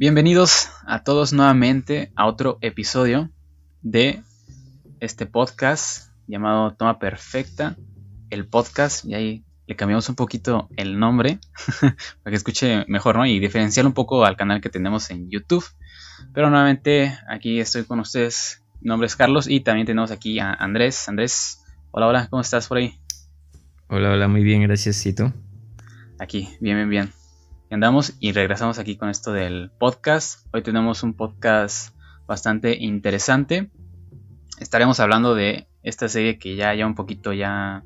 Bienvenidos a todos nuevamente a otro episodio de este podcast llamado Toma Perfecta, el podcast, y ahí le cambiamos un poquito el nombre para que escuche mejor, ¿no? Y diferenciar un poco al canal que tenemos en YouTube. Pero nuevamente aquí estoy con ustedes, mi nombre es Carlos y también tenemos aquí a Andrés. Andrés, hola, hola, ¿cómo estás por ahí? Hola, hola, muy bien, gracias, ¿y tú? Aquí, bien, bien, bien andamos y regresamos aquí con esto del podcast. Hoy tenemos un podcast bastante interesante. Estaremos hablando de esta serie que ya ya un poquito ya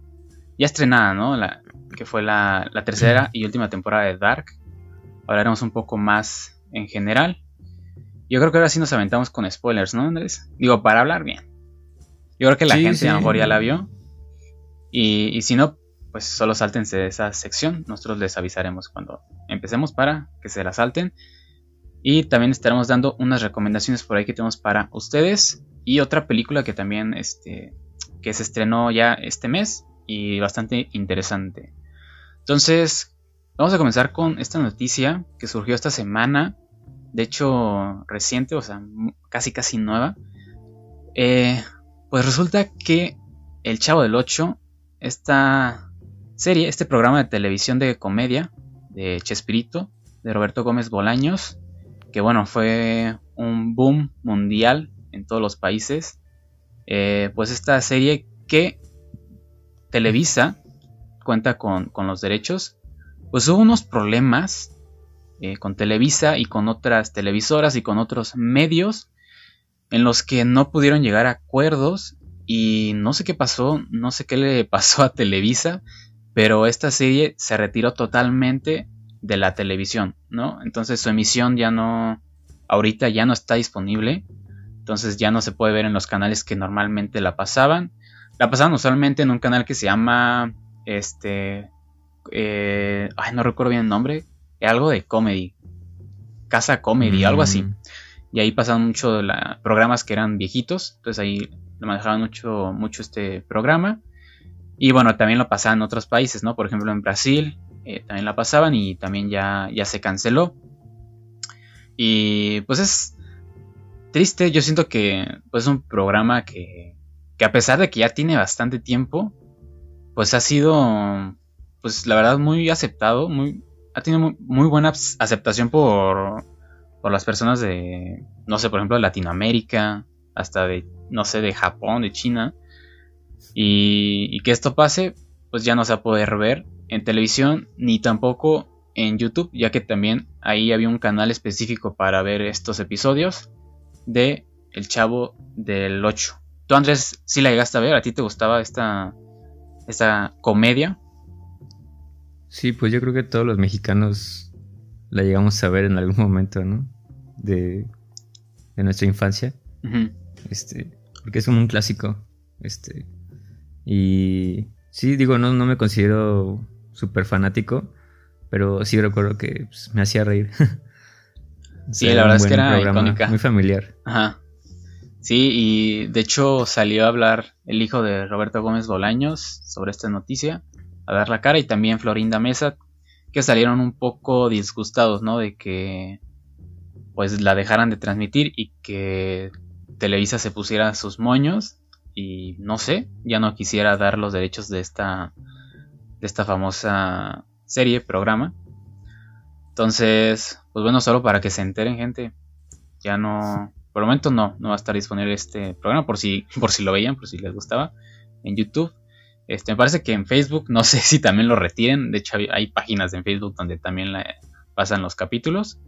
ya estrenada, ¿no? La, que fue la, la tercera y última temporada de Dark. Hablaremos un poco más en general. Yo creo que ahora sí nos aventamos con spoilers, ¿no, Andrés? Digo, para hablar bien. Yo creo que la gente a lo mejor ya la vio. Y, y si no, pues solo sáltense de esa sección. Nosotros les avisaremos cuando empecemos para que se la salten. Y también estaremos dando unas recomendaciones por ahí que tenemos para ustedes. Y otra película que también este, que se estrenó ya este mes y bastante interesante. Entonces, vamos a comenzar con esta noticia que surgió esta semana. De hecho, reciente, o sea, casi casi nueva. Eh, pues resulta que El Chavo del 8, está serie, este programa de televisión de comedia de Chespirito, de Roberto Gómez Bolaños, que bueno, fue un boom mundial en todos los países. Eh, pues esta serie que Televisa cuenta con, los derechos, pues hubo unos problemas eh, con Televisa y con otras televisoras y con otros medios en los que no pudieron llegar a acuerdos y no sé qué pasó, no sé qué le pasó a Televisa, pero esta serie se retiró totalmente de la televisión, ¿no? Entonces su emisión ya no, ahorita ya no está disponible, entonces ya no se puede ver en los canales que normalmente la pasaban. La pasaban usualmente en un canal que se llama, este, eh, ay, no recuerdo bien el nombre, algo de comedy, Casa Comedy, algo así. Mm. Y ahí pasaban mucho la, programas que eran viejitos, entonces ahí manejaban mucho, mucho este programa. Y bueno, también lo pasaban en otros países, ¿no? Por ejemplo, en Brasil eh, también la pasaban y también ya, ya se canceló. Y pues es triste, yo siento que pues, es un programa que, que a pesar de que ya tiene bastante tiempo, pues ha sido, pues la verdad, muy aceptado, muy, ha tenido muy, buena aceptación por, por las personas de, no sé, por ejemplo, de Latinoamérica, hasta de, no sé, de Japón, de China. Y, que esto pase, pues ya no se va a poder ver en televisión ni tampoco en YouTube, ya que también ahí había un canal específico para ver estos episodios de El Chavo del 8. ¿Tú, Andrés, sí la llegaste a ver? ¿A ti te gustaba esta, esta comedia? Sí, pues yo creo que todos los mexicanos la llegamos a ver en algún momento, ¿no? De, de nuestra infancia. Este, porque es como un clásico. Este, y sí, digo, no, no me considero súper fanático, pero sí recuerdo que pues, me hacía reír. sí, la verdad es que era icónica. Muy familiar. Ajá. Sí, y de hecho salió a hablar el hijo de Roberto Gómez Bolaños sobre esta noticia, a dar la cara, y también Florinda Mesa, que salieron un poco disgustados, ¿no? De que pues la dejaran de transmitir y que Televisa se pusiera sus moños y no sé, ya no quisiera dar los derechos de esta de esta famosa serie, programa. Entonces, pues bueno, solo para que se enteren, gente. Ya no, por el momento no, no va a estar disponible este programa por si por si lo veían, por si les gustaba en YouTube. Este, me parece que en Facebook, no sé si también lo retiren. De hecho, hay, páginas en Facebook donde también pasan los capítulos.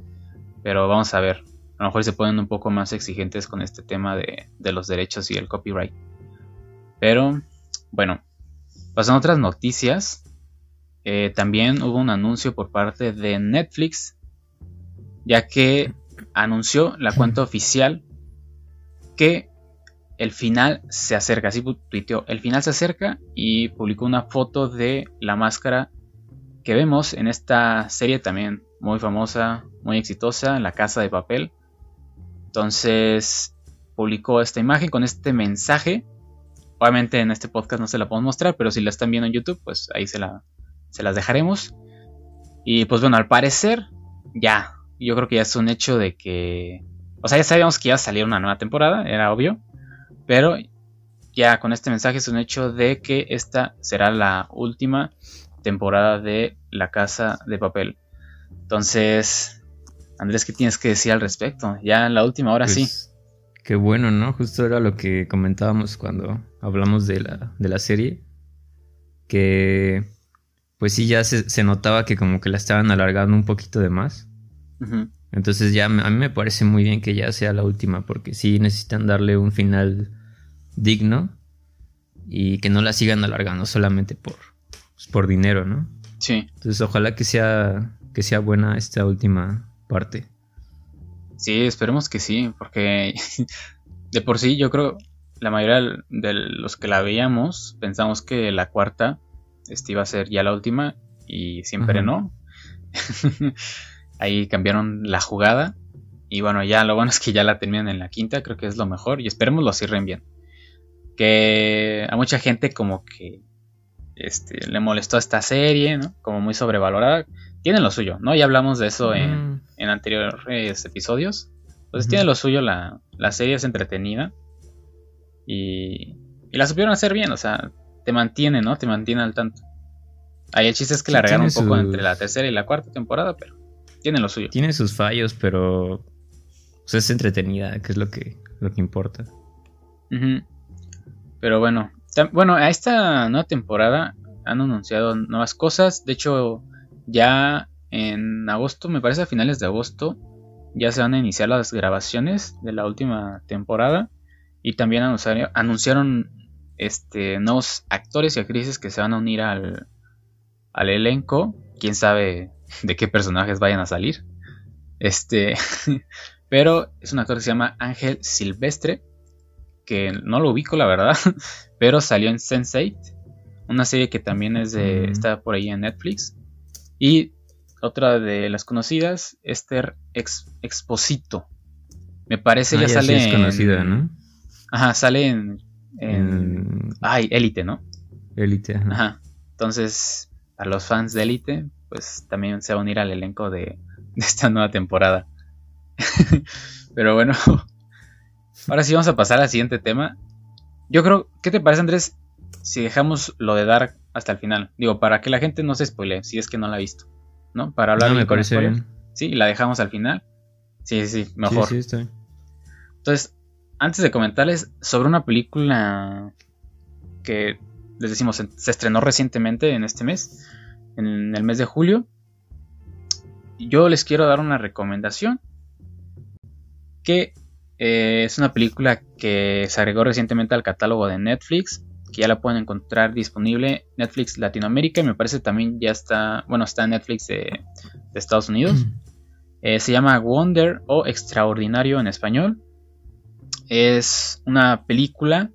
Pero vamos a ver. A lo mejor se ponen un poco más exigentes con este tema de, de los derechos y el copyright. Pero bueno, pasando otras noticias. Eh, también hubo un anuncio por parte de Netflix, ya que anunció la cuenta oficial que el final se acerca, así tuiteó, el final se acerca y publicó una foto de la máscara que vemos en esta serie también muy famosa, muy exitosa, la casa de papel. Entonces publicó esta imagen con este mensaje Obviamente en este podcast no se la podemos mostrar, pero si la están viendo en YouTube, pues ahí se, la, se las dejaremos. Y pues bueno, al parecer ya, yo creo que ya es un hecho de que... O sea, ya sabíamos que iba a salir una nueva temporada, era obvio. Pero ya con este mensaje es un hecho de que esta será la última temporada de La Casa de Papel. Entonces, Andrés, ¿qué tienes que decir al respecto? Ya en la última hora sí. Pues, qué bueno, ¿no? Justo era lo que comentábamos cuando hablamos de la, de la serie. Que pues sí, ya se, notaba que como que la estaban alargando un poquito de más. Entonces ya a mí me parece muy bien que ya sea la última, porque sí necesitan darle un final digno y que no la sigan alargando solamente por, pues, por dinero, ¿no? Sí. Entonces ojalá que sea, que sea buena esta última parte. Sí, esperemos que sí, porque de por sí yo creo la mayoría de los que la veíamos pensamos que la cuarta este iba a ser ya la última y siempre no. Ahí cambiaron la jugada y bueno, ya lo bueno es que ya la terminan en la quinta, creo que es lo mejor y esperemos lo cierren bien. Que a mucha gente como que este, le molestó esta serie, ¿no? Como muy sobrevalorada. Tiene lo suyo, ¿no? Ya hablamos de eso en, en anteriores episodios. Pues tiene lo suyo, la, la serie es entretenida. Y, y la supieron hacer bien, o sea, te mantiene, ¿no? Te mantiene al tanto. Ahí el chiste es que la regalan un poco entre la tercera y la cuarta temporada, pero tiene lo suyo. Tiene sus fallos, pero pues, es entretenida, que es lo que, lo que importa. Pero bueno, bueno, a esta nueva temporada han anunciado nuevas cosas. De hecho, ya en agosto, me parece a finales de agosto, ya se van a iniciar las grabaciones de la última temporada. Y también anunciaron este, nuevos actores y actrices que se van a unir al, al elenco. Quién sabe de qué personajes vayan a salir. Este, pero es un actor que se llama Ángel Silvestre, que no lo ubico la verdad, pero salió en Sense8, una serie que también es de, mm. está por ahí en Netflix. Y otra de las conocidas, Esther Exposito. Me parece ah, ya, sale. es conocida, ¿no? Ajá, sale en en... Ay, Élite, ¿no? Élite. Ajá. Entonces, a los fans de Élite, pues también se va a unir al elenco de, esta nueva temporada. Pero bueno, ahora sí vamos a pasar al siguiente tema. Yo creo, ¿qué te parece Andrés si dejamos lo de Dark hasta el final? Digo, para que la gente no se spoile, si es que no la ha visto, ¿no? Para hablar no, me parece bien. Sí, la dejamos al final. Sí, sí, mejor. Sí, sí, Entonces, antes de comentarles sobre una película que les decimos se estrenó recientemente en este mes, en el mes de julio, yo les quiero dar una recomendación que eh, es una película que se agregó recientemente al catálogo de Netflix, que ya la pueden encontrar disponible Netflix Latinoamérica y me parece también ya está, bueno, está en Netflix de, Estados Unidos. Eh, se llama Wonder o Extraordinario en español es una película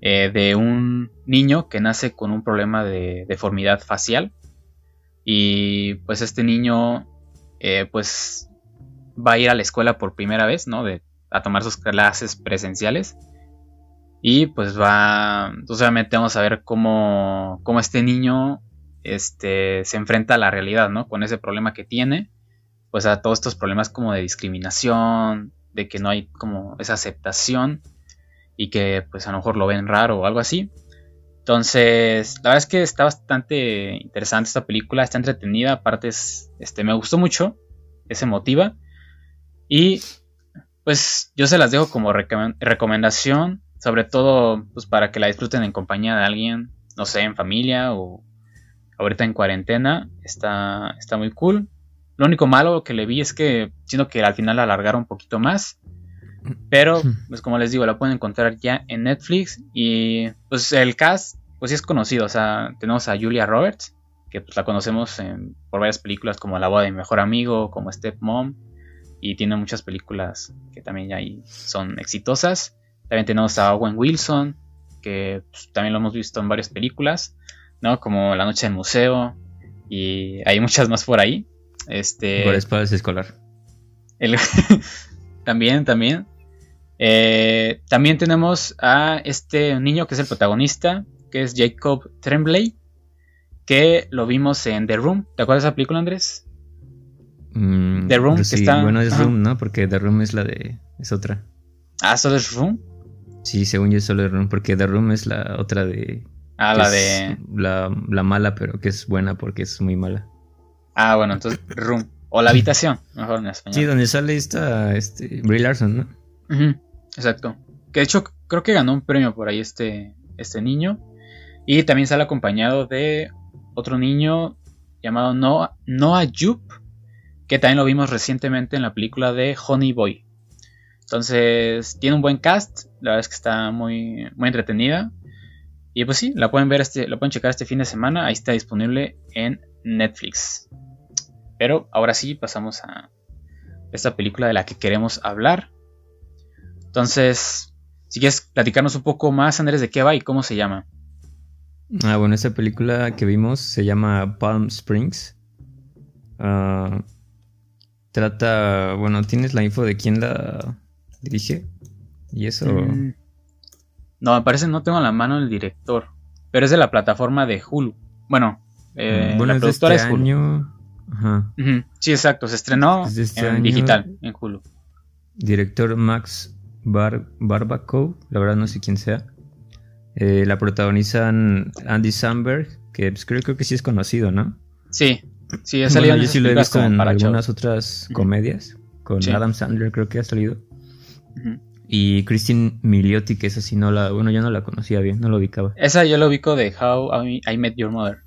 eh, de un niño que nace con un problema de deformidad facial. Y pues este niño eh, pues va a ir a la escuela por primera vez, ¿no? De, a tomar sus clases presenciales. Y pues va, entonces obviamente vamos a ver cómo, cómo este niño este, se enfrenta a la realidad, ¿no? Con ese problema que tiene, pues a todos estos problemas como de discriminación, de que no hay como esa aceptación y que pues a lo mejor lo ven raro o algo así. Entonces, la verdad es que está bastante interesante esta película, está entretenida, aparte este, me gustó mucho, es emotiva y pues yo se las dejo como recomendación, sobre todo pues para que la disfruten en compañía de alguien, no sé, en familia o ahorita en cuarentena, está, está muy cool. Lo único malo que le vi es que siento que al final la alargaron un poquito más. Pero, pues como les digo, la pueden encontrar ya en Netflix. Y pues el cast, pues sí es conocido. O sea, tenemos a Julia Roberts, que pues, la conocemos por varias películas como La boda de mi mejor amigo, como Step Mom. Y tiene muchas películas que también ya son exitosas. También tenemos a Owen Wilson, que pues, también lo hemos visto en varias películas, ¿no? Como La noche del museo. Y hay muchas más por ahí. Este. Por espadas escolar. también, también. Eh, también tenemos a este niño que es el protagonista, que es Jacob Tremblay, que lo vimos en The Room. ¿Te acuerdas de esa película, Andrés? Mm, The Room, pues que sí, está- Bueno, es ajá. Room, ¿no? Porque The Room es la de. Es otra. Ah, solo es Room. Sí, según yo es solo The Room, porque The Room es la otra de. Ah, la de. La, la mala, pero que es buena porque es muy mala. Ah, bueno, entonces Room. O la habitación, mejor en español. Sí, donde sale esta. Este, Brie Larson, ¿no? Exacto. Que de hecho creo que ganó un premio por ahí este, este niño. Y también sale acompañado de otro niño llamado Noah, Noah Jupe, que también lo vimos recientemente en la película de Honey Boy. Entonces, tiene un buen cast, la verdad es que está muy, muy entretenida. Y pues sí, la pueden ver este, la pueden checar este fin de semana, ahí está disponible en Netflix. Pero ahora sí pasamos a esta película de la que queremos hablar. Entonces, si quieres platicarnos un poco más, Andrés, de qué va y cómo se llama. Ah, bueno, esta película que vimos se llama Palm Springs. Ah, trata, bueno, ¿tienes la info de quién la dirige? Y eso... Mm. No, me parece no tengo la mano el director, pero es de la plataforma de Hulu. Bueno, eh, bueno, la es de productora este es Hulu. año. Ajá. Sí, exacto, se estrenó este en año. digital, en Hulu. Director Max Bar Barbacow, la verdad no sé quién sea. Eh, la protagonizan Andy Samberg, que pues, creo, creo que sí es conocido, ¿no? Sí, sí, ha salido Bueno, en yo sí lo he visto en algunas otras comedias. Con Sí. Adam Sandler creo que ha salido. Y Christine Milioti, que esa sí no la... Bueno, yo no la conocía bien, no lo ubicaba. Esa yo lo ubico de How I, I Met Your Mother.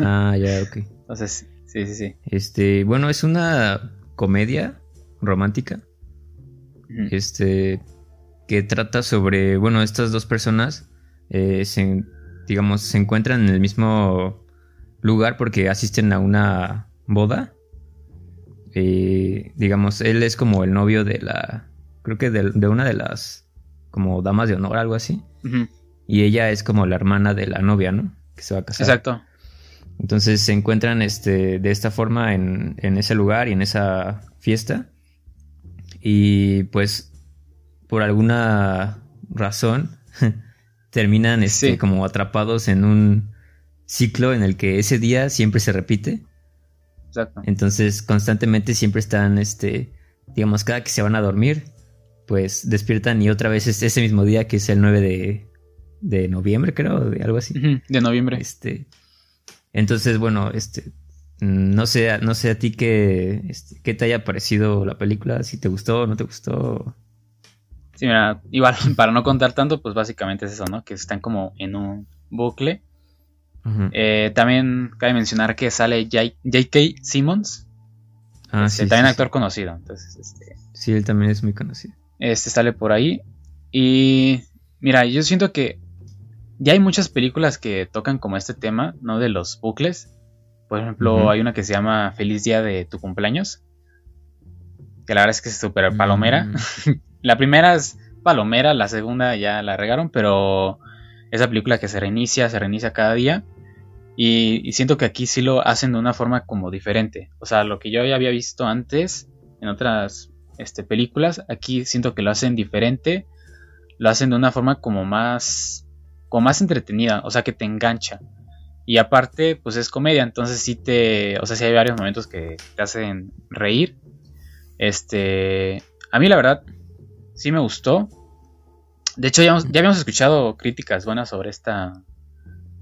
Ah, ya, ok. Entonces, sí, sí, sí. Este, bueno, es una comedia romántica. Este, que trata sobre, bueno, estas dos personas eh, se, digamos, se encuentran en el mismo lugar porque asisten a una boda. Eh, digamos, él es como el novio de la, creo que de, de una de las, como damas de honor, algo así. Y ella es como la hermana de la novia, ¿no? Que se va a casar. Exacto. Entonces se encuentran este, de esta forma en, en ese lugar y en esa fiesta. Y pues por alguna razón terminan este, Sí. como atrapados en un ciclo en el que ese día siempre se repite. Exacto. Entonces constantemente siempre están, este, digamos, cada que se van a dormir, pues despiertan y otra vez es ese mismo día que es el 9 de, de noviembre, creo, de algo así. De noviembre. Este, entonces, bueno, este, no sé, no sé a ti qué, este, qué te haya parecido la película, si te gustó, no te gustó. Sí, mira, igual, para no contar tanto, pues básicamente es eso, ¿no? Que están como en un bucle. Eh, también cabe mencionar que sale J.K. Simmons, ah, este, sí, también sí, actor conocido. Entonces, este. Sí, él también es muy conocido. este sale por ahí. Y mira, yo siento que ya hay muchas películas que tocan como este tema, ¿no? De los bucles. Por ejemplo, hay una que se llama Feliz Día de tu cumpleaños. Que la verdad es que es súper palomera. Mm, La primera es palomera, la segunda ya la regaron, pero esa película que se reinicia, se reinicia cada día. Y, y siento que aquí sí lo hacen de una forma como diferente. O sea, lo que yo ya había visto antes en otras este, películas, aquí siento que lo hacen diferente. Lo hacen de una forma como más, como más entretenida, o sea, que te engancha. Y aparte, pues es comedia, entonces sí te, o sea, sí hay varios momentos que te hacen reír. Este, a mí la verdad, sí me gustó. De hecho, ya, ya habíamos escuchado críticas buenas sobre esta,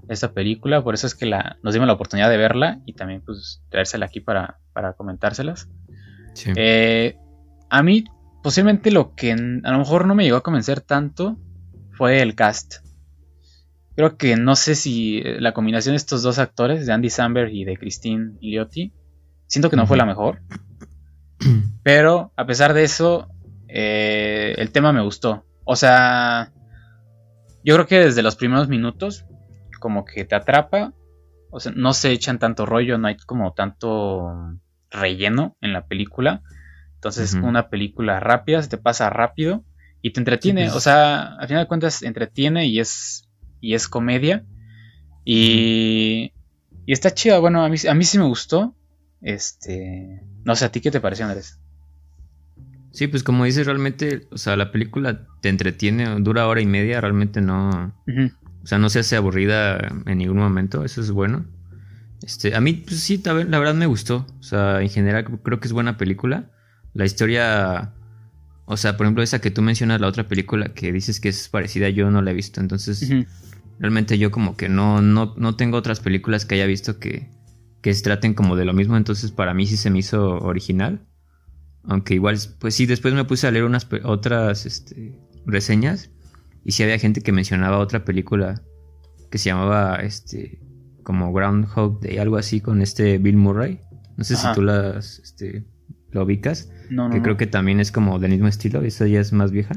esta película, por eso es que la, nos dimos la oportunidad de verla y también pues traérsela aquí para, para comentárselas. sí. Eh, a mí, posiblemente lo que a lo mejor no me llegó a convencer tanto fue el cast. Creo que no sé si eh, la combinación de estos dos actores, de Andy Samberg y de Christine Milioti, siento que no fue la mejor. Pero a pesar de eso, eh, el tema me gustó. O sea, yo creo que desde los primeros minutos, como que te atrapa. O sea, no se echan tanto rollo, no hay como tanto relleno en la película. Entonces como una película rápida, se te pasa rápido y te entretiene. Pues. O sea, al final de cuentas entretiene y es, y es comedia. Y, y está chida. Bueno, a mí, a mí sí me gustó. Este, no sé, ¿a ti qué te pareció, Andrés? Sí, pues como dices, realmente, o sea, la película te entretiene, dura hora y media, realmente no, o sea, no se hace aburrida en ningún momento, eso es bueno. Este, a mí, pues sí, la verdad me gustó. O sea, en general creo que es buena película. La historia, o sea, por ejemplo, esa que tú mencionas, la otra película que dices que es parecida, yo no la he visto. Entonces, realmente yo como que no, no, no tengo otras películas que haya visto que, que se traten como de lo mismo. Entonces, para mí sí se me hizo original. Aunque igual, pues sí, después me puse a leer unas otras este, reseñas. Y sí había gente que mencionaba otra película que se llamaba este como Groundhog Day, algo así con este Bill Murray. No sé si tú las este, lo ubicas. No, que creo que también es como del mismo estilo, esa ya es más vieja.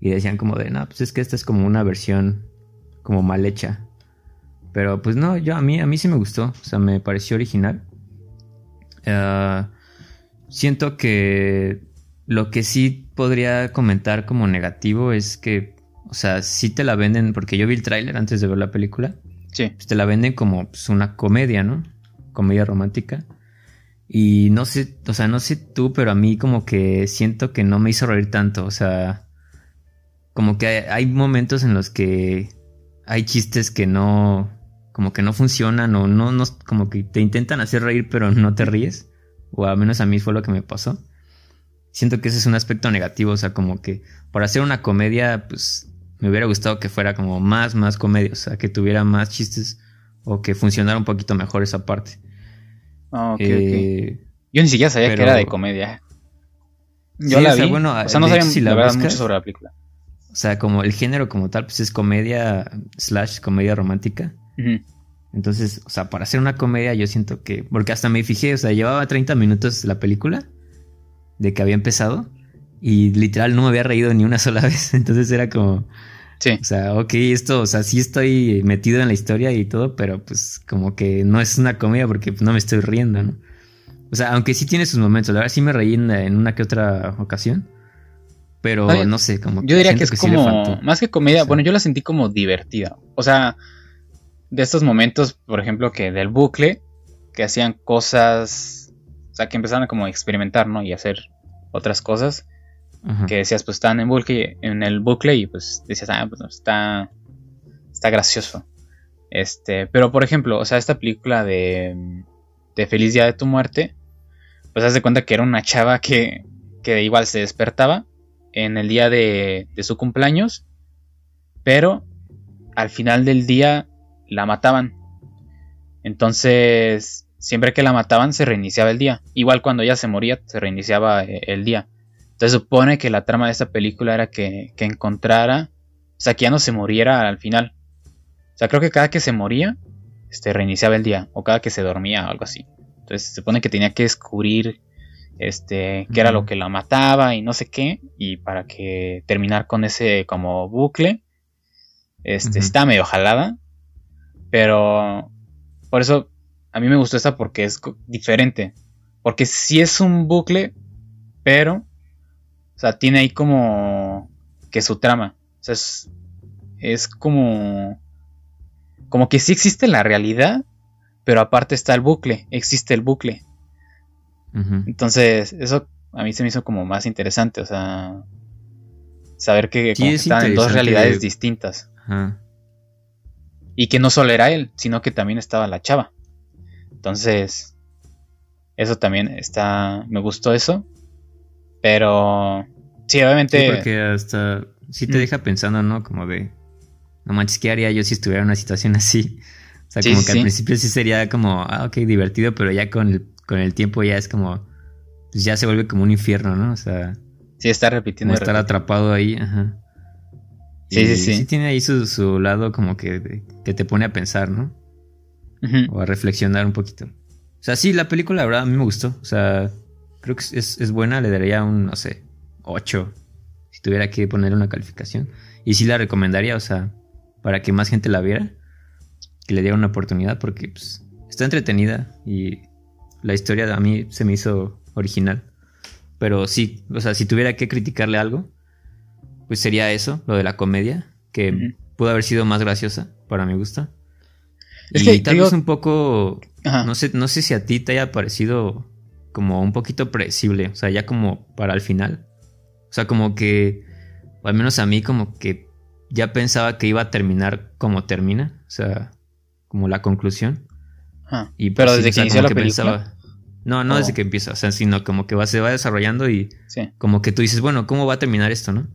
Y decían como de, no, pues es que esta es como una versión como mal hecha. Pero pues no, yo a mí, a mí sí me gustó, o sea, me pareció original. Ah, siento que lo que sí podría comentar como negativo es que, o sea, sí te la venden, porque yo vi el tráiler antes de ver la película. Sí. Pues te la venden como pues, una comedia, ¿no? Comedia romántica. Y no sé, o sea, no sé tú, pero a mí como que siento que no me hizo reír tanto. O sea, como que hay momentos en los que hay chistes que no, como que no funcionan o no, no, como que te intentan hacer reír pero no te ríes. O al menos a mí fue lo que me pasó. Siento que ese es un aspecto negativo, o sea, como que para hacer una comedia, pues me hubiera gustado que fuera como más, más comedia, o sea, que tuviera más chistes o que funcionara un poquito mejor esa parte. Ah, eh, Yo ni siquiera sabía que era de comedia. Yo la vi. bueno, o sea, no sabía si la, verdad mucho sobre la película. O sea, como el género como tal, pues es comedia slash comedia romántica. Entonces, o sea, para hacer una comedia yo siento que... Porque hasta me fijé, o sea, llevaba 30 minutos la película de que había empezado y literal no me había reído ni una sola vez. Entonces era como... Sí. O sea, ok, esto, o sea, sí estoy metido en la historia y todo, pero pues como que no es una comedia porque no me estoy riendo, ¿no? O sea, aunque sí tiene sus momentos, la verdad sí me reí en, una que otra ocasión. Pero no sé, como Yo diría que es como, más que comedia, bueno, yo la sentí como divertida. O sea, de estos momentos, por ejemplo, que del bucle, que hacían cosas, o sea, que empezaron a como experimentar, ¿no? Y hacer otras cosas que decías, pues están en, bucle, en el bucle y pues decías, ah, pues está, está gracioso. Este, pero por ejemplo, o sea, esta película de, de Feliz Día de tu Muerte, pues haz de cuenta que era una chava que, que igual se despertaba en el día de, de su cumpleaños, pero al final del día la mataban. Entonces, siempre que la mataban se reiniciaba el día. Igual cuando ella se moría, se reiniciaba eh, el día. Se supone que la trama de esta película era que, encontrara, o sea, que ya no se muriera al final. O sea, creo que cada que se moría, este, reiniciaba el día, o cada que se dormía, o algo así. Entonces se supone que tenía que descubrir, este, qué era lo que la mataba y no sé qué, y para que terminar con ese como bucle. Este, está medio jalada, pero por eso a mí me gustó esta porque es diferente. Porque sí es un bucle, pero o sea, tiene ahí como que su trama. O sea, es, como... Como que sí existe la realidad, pero aparte está el bucle, existe el bucle. Entonces, eso a mí se me hizo como más interesante, o sea, saber que, están en dos realidades distintas. Y que no solo era él, sino que también estaba la chava. Entonces, eso también está, me gustó eso. Pero sí, obviamente. Sí, porque hasta sí te deja pensando, ¿no? Como de, no manches, ¿qué haría yo si estuviera en una situación así? O sea, como que al principio sí sería como, ah, ok, divertido, pero ya con el, con el tiempo ya es como, pues ya se vuelve como un infierno, ¿no? O sea. Sí, está repitiendo. estar atrapado ahí, ajá. Sí, sí, sí. Sí tiene ahí su, lado como que, que te pone a pensar, ¿no? O a reflexionar un poquito. O sea, sí, la película, la verdad, a mí me gustó. O sea, Creo que es, buena, le daría un, no sé, 8. Si tuviera que poner una calificación. Y sí la recomendaría, o sea, para que más gente la viera. Que le diera una oportunidad porque pues, está entretenida y la historia a mí se me hizo original. Pero sí, o sea, si tuviera que criticarle algo, pues sería eso, lo de la comedia, que pudo haber sido más graciosa, para mi gusto. y tal vez un poco, no sé, no sé si a ti te haya parecido como un poquito predecible, o sea, ya como para el final. O sea, como que, o al menos a mí como que ya pensaba que iba a terminar como termina, o sea, como la conclusión. Ah, y pero desde que inició la película. No, no desde que empieza, o sea, sino como que va, se va desarrollando y como que tú dices, bueno, ¿cómo va a terminar esto, no?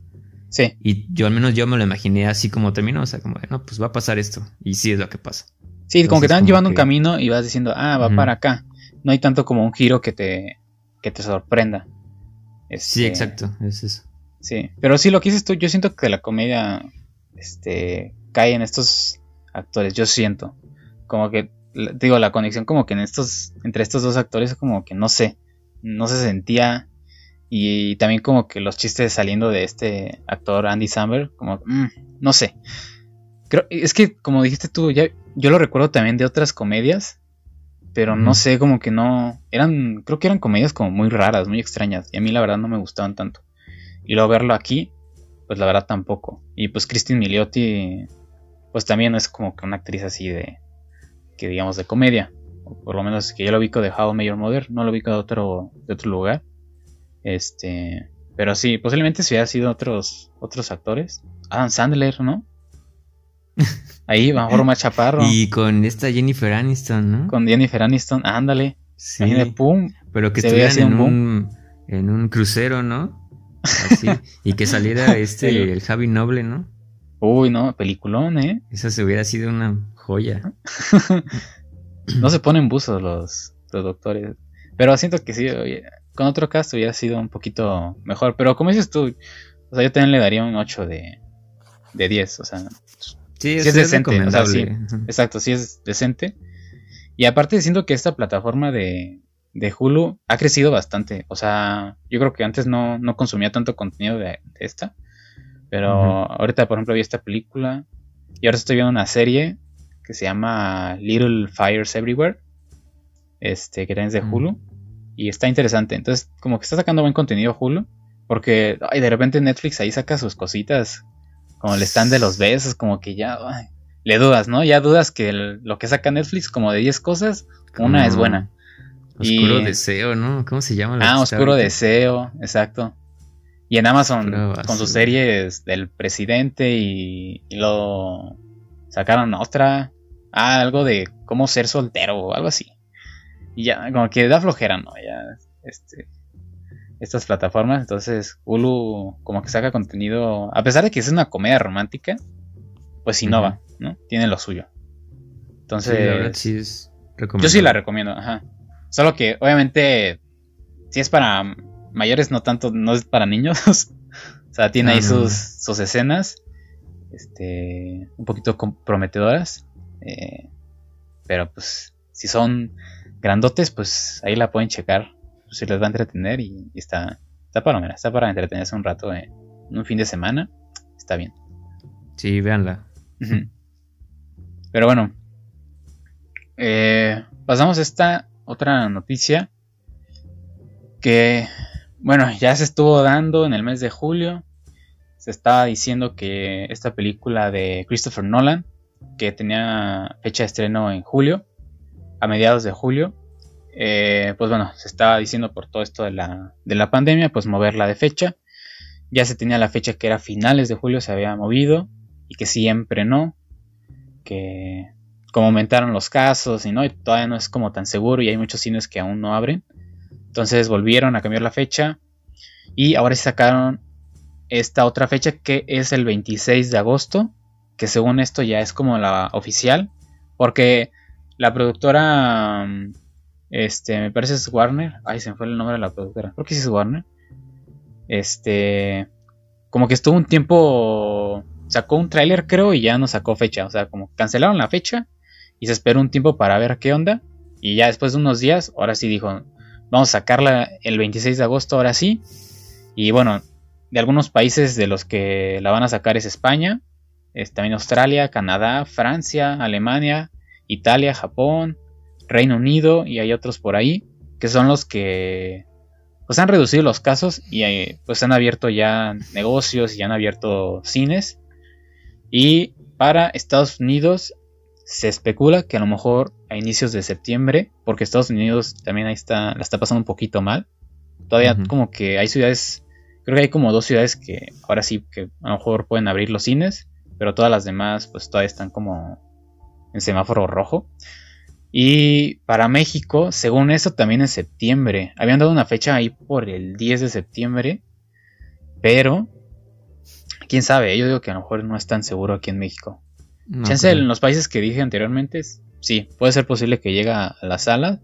Sí. Y yo al menos yo me lo imaginé así como terminó, o sea, como, no, pues va a pasar esto. Y sí es lo que pasa. Sí, como que te van llevando un camino y vas diciendo, ah, va para acá. No hay tanto como un giro que te, que te sorprenda. sí, este, exacto, es eso. Sí, pero sí, lo que dices tú, yo siento que la comedia este, cae en estos actores, yo siento. Como que, digo, la conexión como que en estos, entre estos dos actores, como que no sé, no se sentía. Y, también como que los chistes saliendo de este actor Andy Samberg, como, mm, no sé. Creo, es que, como dijiste tú, ya, yo lo recuerdo también de otras comedias, pero no sé, como que no, eran, creo que eran comedias como muy raras, muy extrañas, y a mí la verdad no me gustaban tanto. Y luego verlo aquí, pues la verdad tampoco. Y pues Christine Milioti, pues también es como que una actriz así de, que digamos de comedia. O por lo menos que yo lo ubico de How Mayor Mother, no lo ubico de otro, de otro lugar. Este, pero sí, posiblemente si hubiera sido otros, otros actores. Adam Sandler, ¿no? Ahí, mejor más chaparro. Y con esta Jennifer Aniston, ¿no? Con Jennifer Aniston, ándale. Sí. pum. Pero que estuvieran en un, en un crucero, ¿no? Así. y que saliera este, el Javi Noble, ¿no? Uy, no, peliculón, ¿eh? Esa se hubiera sido una joya. no se ponen buzos los, los doctores. Pero siento que sí, con otro cast hubiera sido un poquito mejor. Pero como dices tú, o sea, yo también le daría un 8 de, de 10, o sea. Sí, es, decente, o sea, sí, exacto, sí es decente. Y aparte siento que esta plataforma de, de Hulu ha crecido bastante. O sea, yo creo que antes no, consumía tanto contenido de, esta. Pero ahorita, por ejemplo, vi esta película. Y ahora estoy viendo una serie que se llama Little Fires Everywhere. Este, que también es de Hulu. Y está interesante. Entonces, como que está sacando buen contenido Hulu. Porque ay, de repente Netflix ahí saca sus cositas. Como el stand de los besos. Como que ya le dudas, ¿no? Ya dudas que lo que saca Netflix, como de 10 cosas, una es buena. Oscuro Deseo, ¿no? ¿Cómo se llama? La ah, Oscuro Deseo, exacto. Y en Amazon, con sus series del presidente y, lo sacaron otra. Ah, algo de cómo ser soltero o algo así. Y ya, como que da flojera, ¿no? Ya, este, estas plataformas. Entonces, Hulu como que saca contenido, a pesar de que es una comedia romántica, pues innova, ¿no? Tiene lo suyo. Entonces, sí, es yo sí la recomiendo, ajá. Solo que obviamente si es para mayores no tanto, no es para niños. o sea, tiene ahí sus, sus escenas. Este. un poquito comprometedoras. Eh, pero pues. Si son grandotes, pues ahí la pueden checar. Si les va a entretener. Y, está. Está para está para entretenerse un rato en un fin de semana. Está bien. Sí, véanla. Pero bueno. Eh, pasamos a esta otra noticia que, bueno, ya se estuvo dando en el mes de julio. Se estaba diciendo que esta película de Christopher Nolan, que tenía fecha de estreno en julio, a mediados de julio, eh, pues bueno, se estaba diciendo por todo esto de la, de la pandemia, pues moverla de fecha. Ya se tenía la fecha que era finales de julio, se había movido y que siempre no. Que como aumentaron los casos y no, y todavía no es como tan seguro y hay muchos cines que aún no abren. Entonces volvieron a cambiar la fecha y ahora se sacaron esta otra fecha que es el 26 de agosto, que según esto ya es como la oficial, porque la productora, este, me parece es Warner, ay, se me fue el nombre de la productora, creo que sí es Warner, este, como que estuvo un tiempo, sacó un tráiler creo y ya no sacó fecha, o sea, como cancelaron la fecha y se esperó un tiempo para ver qué onda. Y ya después de unos días, ahora sí dijo, vamos a sacarla el 26 de agosto, ahora sí. Y bueno, de algunos países de los que la van a sacar es España, es también Australia, Canadá, Francia, Alemania, Italia, Japón, Reino Unido y hay otros por ahí, que son los que pues han reducido los casos y eh, pues han abierto ya negocios y han abierto cines. Y para Estados Unidos se especula que a lo mejor a inicios de septiembre, porque Estados Unidos también ahí está, la está pasando un poquito mal. Todavía como que hay ciudades, creo que hay como dos ciudades que ahora sí que a lo mejor pueden abrir los cines, pero todas las demás pues todavía están como en semáforo rojo. Y para México, según eso, también en septiembre. Habían dado una fecha ahí por el 10 de septiembre. Pero, quién sabe, yo digo que a lo mejor no es tan seguro aquí en México. Chance en los países que dije anteriormente, sí, puede ser posible que llegue a la sala.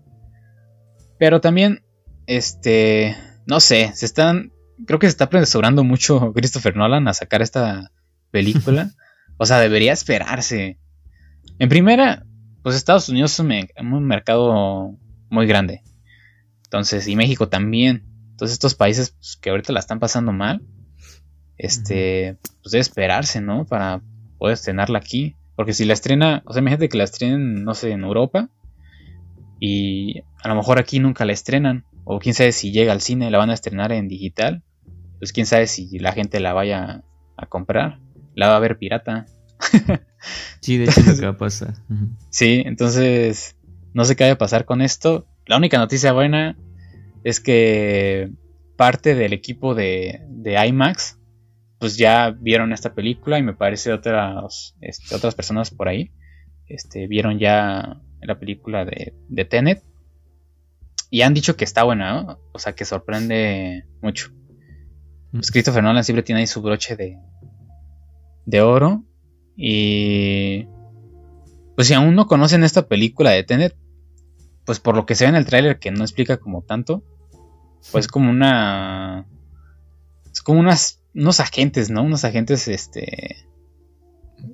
Pero también, este, no sé, se están, creo que se está apresurando mucho Christopher Nolan a sacar esta película. o sea, debería esperarse. En primera, pues Estados Unidos es un, mercado muy grande. Entonces, y México también. Entonces, estos países pues, que ahorita la están pasando mal, este, pues debe esperarse, ¿no? Para poder estrenarla aquí. Porque si la estrena, o sea, imagínate que la estrenen, no sé, en Europa. Y a lo mejor aquí nunca la estrenan. O quién sabe si llega al cine, la van a estrenar en digital. Pues quién sabe si la gente la vaya a comprar. La va a ver pirata. sí, de hecho lo que va a pasar. Sí, entonces no sé qué va a pasar con esto. La única noticia buena es que parte del equipo de, de IMAX pues ya vieron esta película y me parece otras, este, otras personas por ahí este, vieron ya la película de, de Tenet y han dicho que está buena, o sea que sorprende mucho. Pues Christopher Nolan siempre tiene ahí su broche de, de oro y pues si aún no conocen esta película de Tenet, pues por lo que se ve en el tráiler que no explica como tanto, pues como una es como unas unos agentes, ¿no? Unos agentes, este.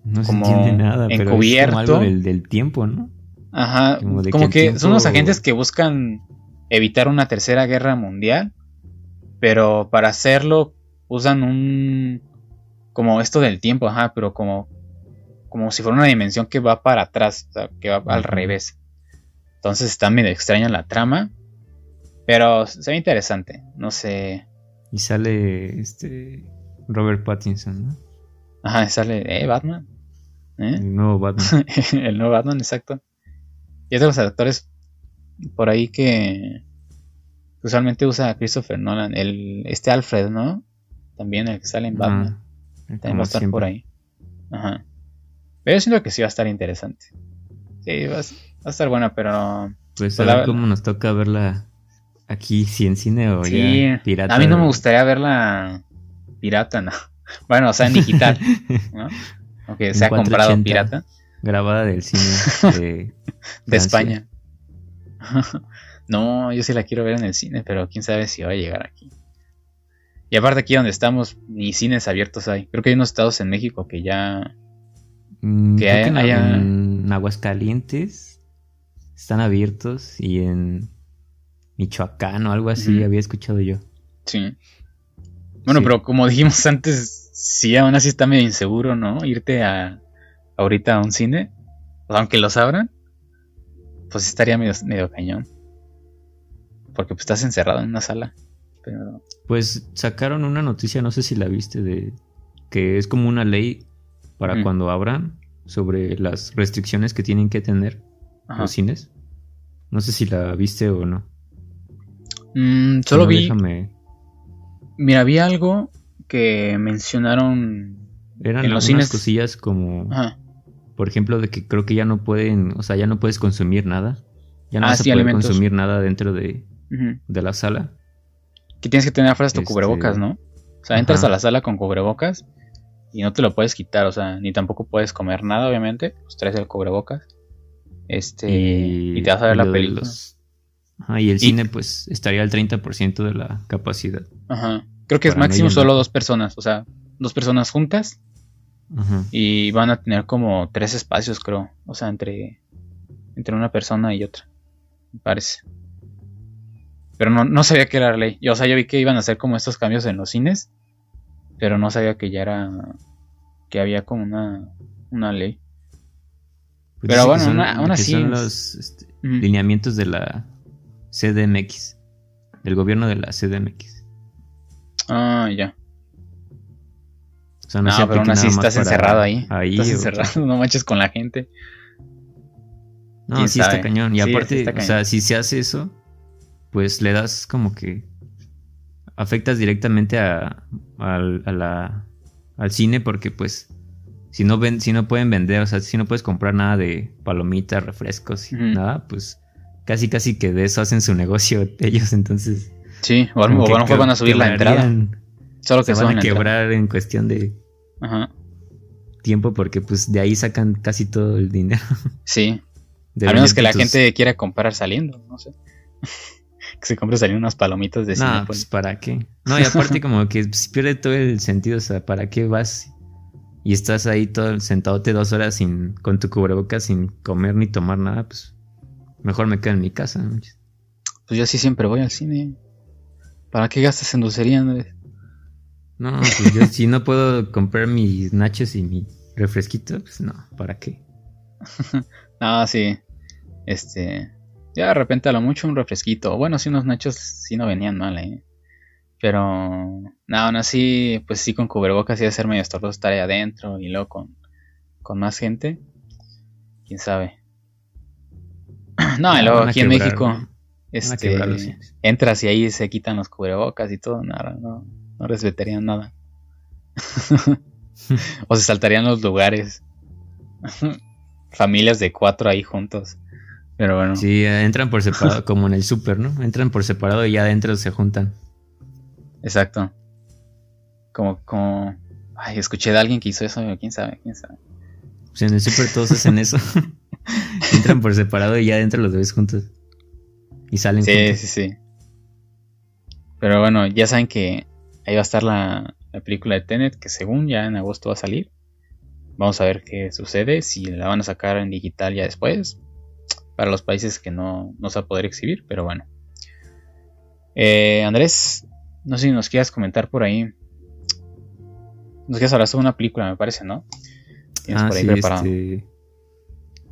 No se entiende nada, pero es como algo del, tiempo, ¿no? Ajá. Como, que, son unos agentes que buscan evitar una tercera guerra mundial. Pero para hacerlo usan un. Como esto del tiempo, ajá, pero como. Como si fuera una dimensión que va para atrás, o sea, que va al revés. Entonces está medio extraña la trama. Pero se ve interesante. No sé. Y sale este Robert Pattinson, ¿no? Ajá, sale eh, Batman. ¿Eh? El nuevo Batman. el nuevo Batman, exacto. Y es de los actores por ahí que usualmente usa a Christopher Nolan. El, este Alfred, ¿no? También el que sale en Batman. También va a estar por ahí. Ajá. Pero yo siento que sí va a estar interesante. Sí, va a, estar buena, pero. Pues, pues a ver cómo nos toca verla Aquí, sí, en cine o ya pirata. A mí no me gustaría verla pirata, no. Bueno, o sea, en digital, ¿no? Aunque sea comprado pirata. Grabada del cine de, de España. no, yo sí la quiero ver en el cine, pero quién sabe si va a llegar aquí. Y aparte aquí donde estamos, ni cines abiertos hay. Creo que hay unos estados en México que ya... Mm, que, hay, en Aguascalientes están abiertos y en Michoacán o algo así, había escuchado yo. Sí. Bueno, pero como dijimos antes, sí, aún así está medio inseguro, ¿no? Irte a ahorita a un cine, aunque los abran, pues estaría medio, medio cañón. Porque pues estás encerrado en una sala. Pero... Pues sacaron una noticia, no sé si la viste, de que es como una ley para cuando abran sobre las restricciones que tienen que tener los cines. No sé si la viste o no. Mm, solo vi. Mira, vi algo que mencionaron. Eran en los cines. cosillas como. Por ejemplo, de que creo que ya no pueden. O sea, ya no puedes consumir nada. Ya no ah, vas a poder consumir nada dentro de, de la sala. Que tienes que tener afuera tu este, cubrebocas, ¿no? O sea, entras a la sala con cubrebocas y no te lo puedes quitar, o sea, ni tampoco puedes comer nada, obviamente. Pues traes el cubrebocas. Este. Y, te vas a ver la película. Ajá, y el cine pues estaría al 30% de la capacidad. Ajá. Creo que es máximo solo dos personas, o sea, dos personas juntas. Ajá. Y van a tener como tres espacios, creo. O sea, entre, entre una persona y otra. Me parece. Pero no, no sabía que era ley. Yo, o sea, yo vi que iban a hacer como estos cambios en los cines. Pero no sabía que ya era. que había como una, una ley. Pues pero bueno, aún así. Son los este, lineamientos de la CDMX. Del gobierno de la CDMX. Ah, ya. O sea, no, pero aún así estás encerrado ahí. Estás encerrado, no manches con la gente. No, sí está cañón. Y aparte, o sea, si se hace eso, pues le das como que afectas directamente a, la, al cine porque pues si no ven, si no pueden vender, o sea, si no puedes comprar nada de palomitas, refrescos y nada, pues casi casi que de eso hacen su negocio ellos, entonces. Sí, o a lo mejor van a subir la entrada. Solo que se van a quebrar en cuestión de tiempo porque pues de ahí sacan casi todo el dinero. Sí. a menos que la gente quiera comprar saliendo, no sé. Que se compre saliendo unas palomitas de cine. No, pues para qué. No, y aparte como que pues, pierde todo el sentido, o sea, ¿para qué vas y estás ahí todo sentadote dos horas sin con tu cubrebocas sin comer ni tomar nada? Pues mejor me quedo en mi casa. Pues yo sí siempre voy al cine. ¿Para qué gastas en dulcería, Andrés? No, pues yo si no puedo comprar mis nachos y mi refresquito, pues no, ¿para qué? no, sí. Este. Ya de repente a lo mucho un refresquito. Bueno, sí, unos nachos sí no venían mal, ¿eh? Pero. No, aún así, pues sí, con cubrebocas y hacer medio estorboso estar ahí adentro y luego con, con más gente. Quién sabe. no, y luego aquí en México. Este, entras y ahí se quitan los cubrebocas y todo, nada, no, no respetarían nada. o se saltarían los lugares. Familias de cuatro ahí juntos. Pero bueno. Sí, entran por separado, como en el súper, ¿no? Entran por separado y ya adentro se juntan. Exacto. Como, como. Ay, escuché de alguien que hizo eso, quién sabe, quién sabe. Pues en el súper todos hacen eso. entran por separado y ya adentro los ves juntos. Y salen sí, juntos. Sí, sí, sí. Pero bueno, ya saben que Ahí va a estar la, película de Tenet, que según ya en agosto va a salir. Vamos a ver qué sucede, si la van a sacar en digital ya después. Para los países que no, no se va a poder exhibir, pero bueno. Eh, Andrés, no sé si nos quieras comentar por ahí. Nos quieras hablar sobre una película, me parece, ¿no? Tienes ah, por ahí preparado. Este...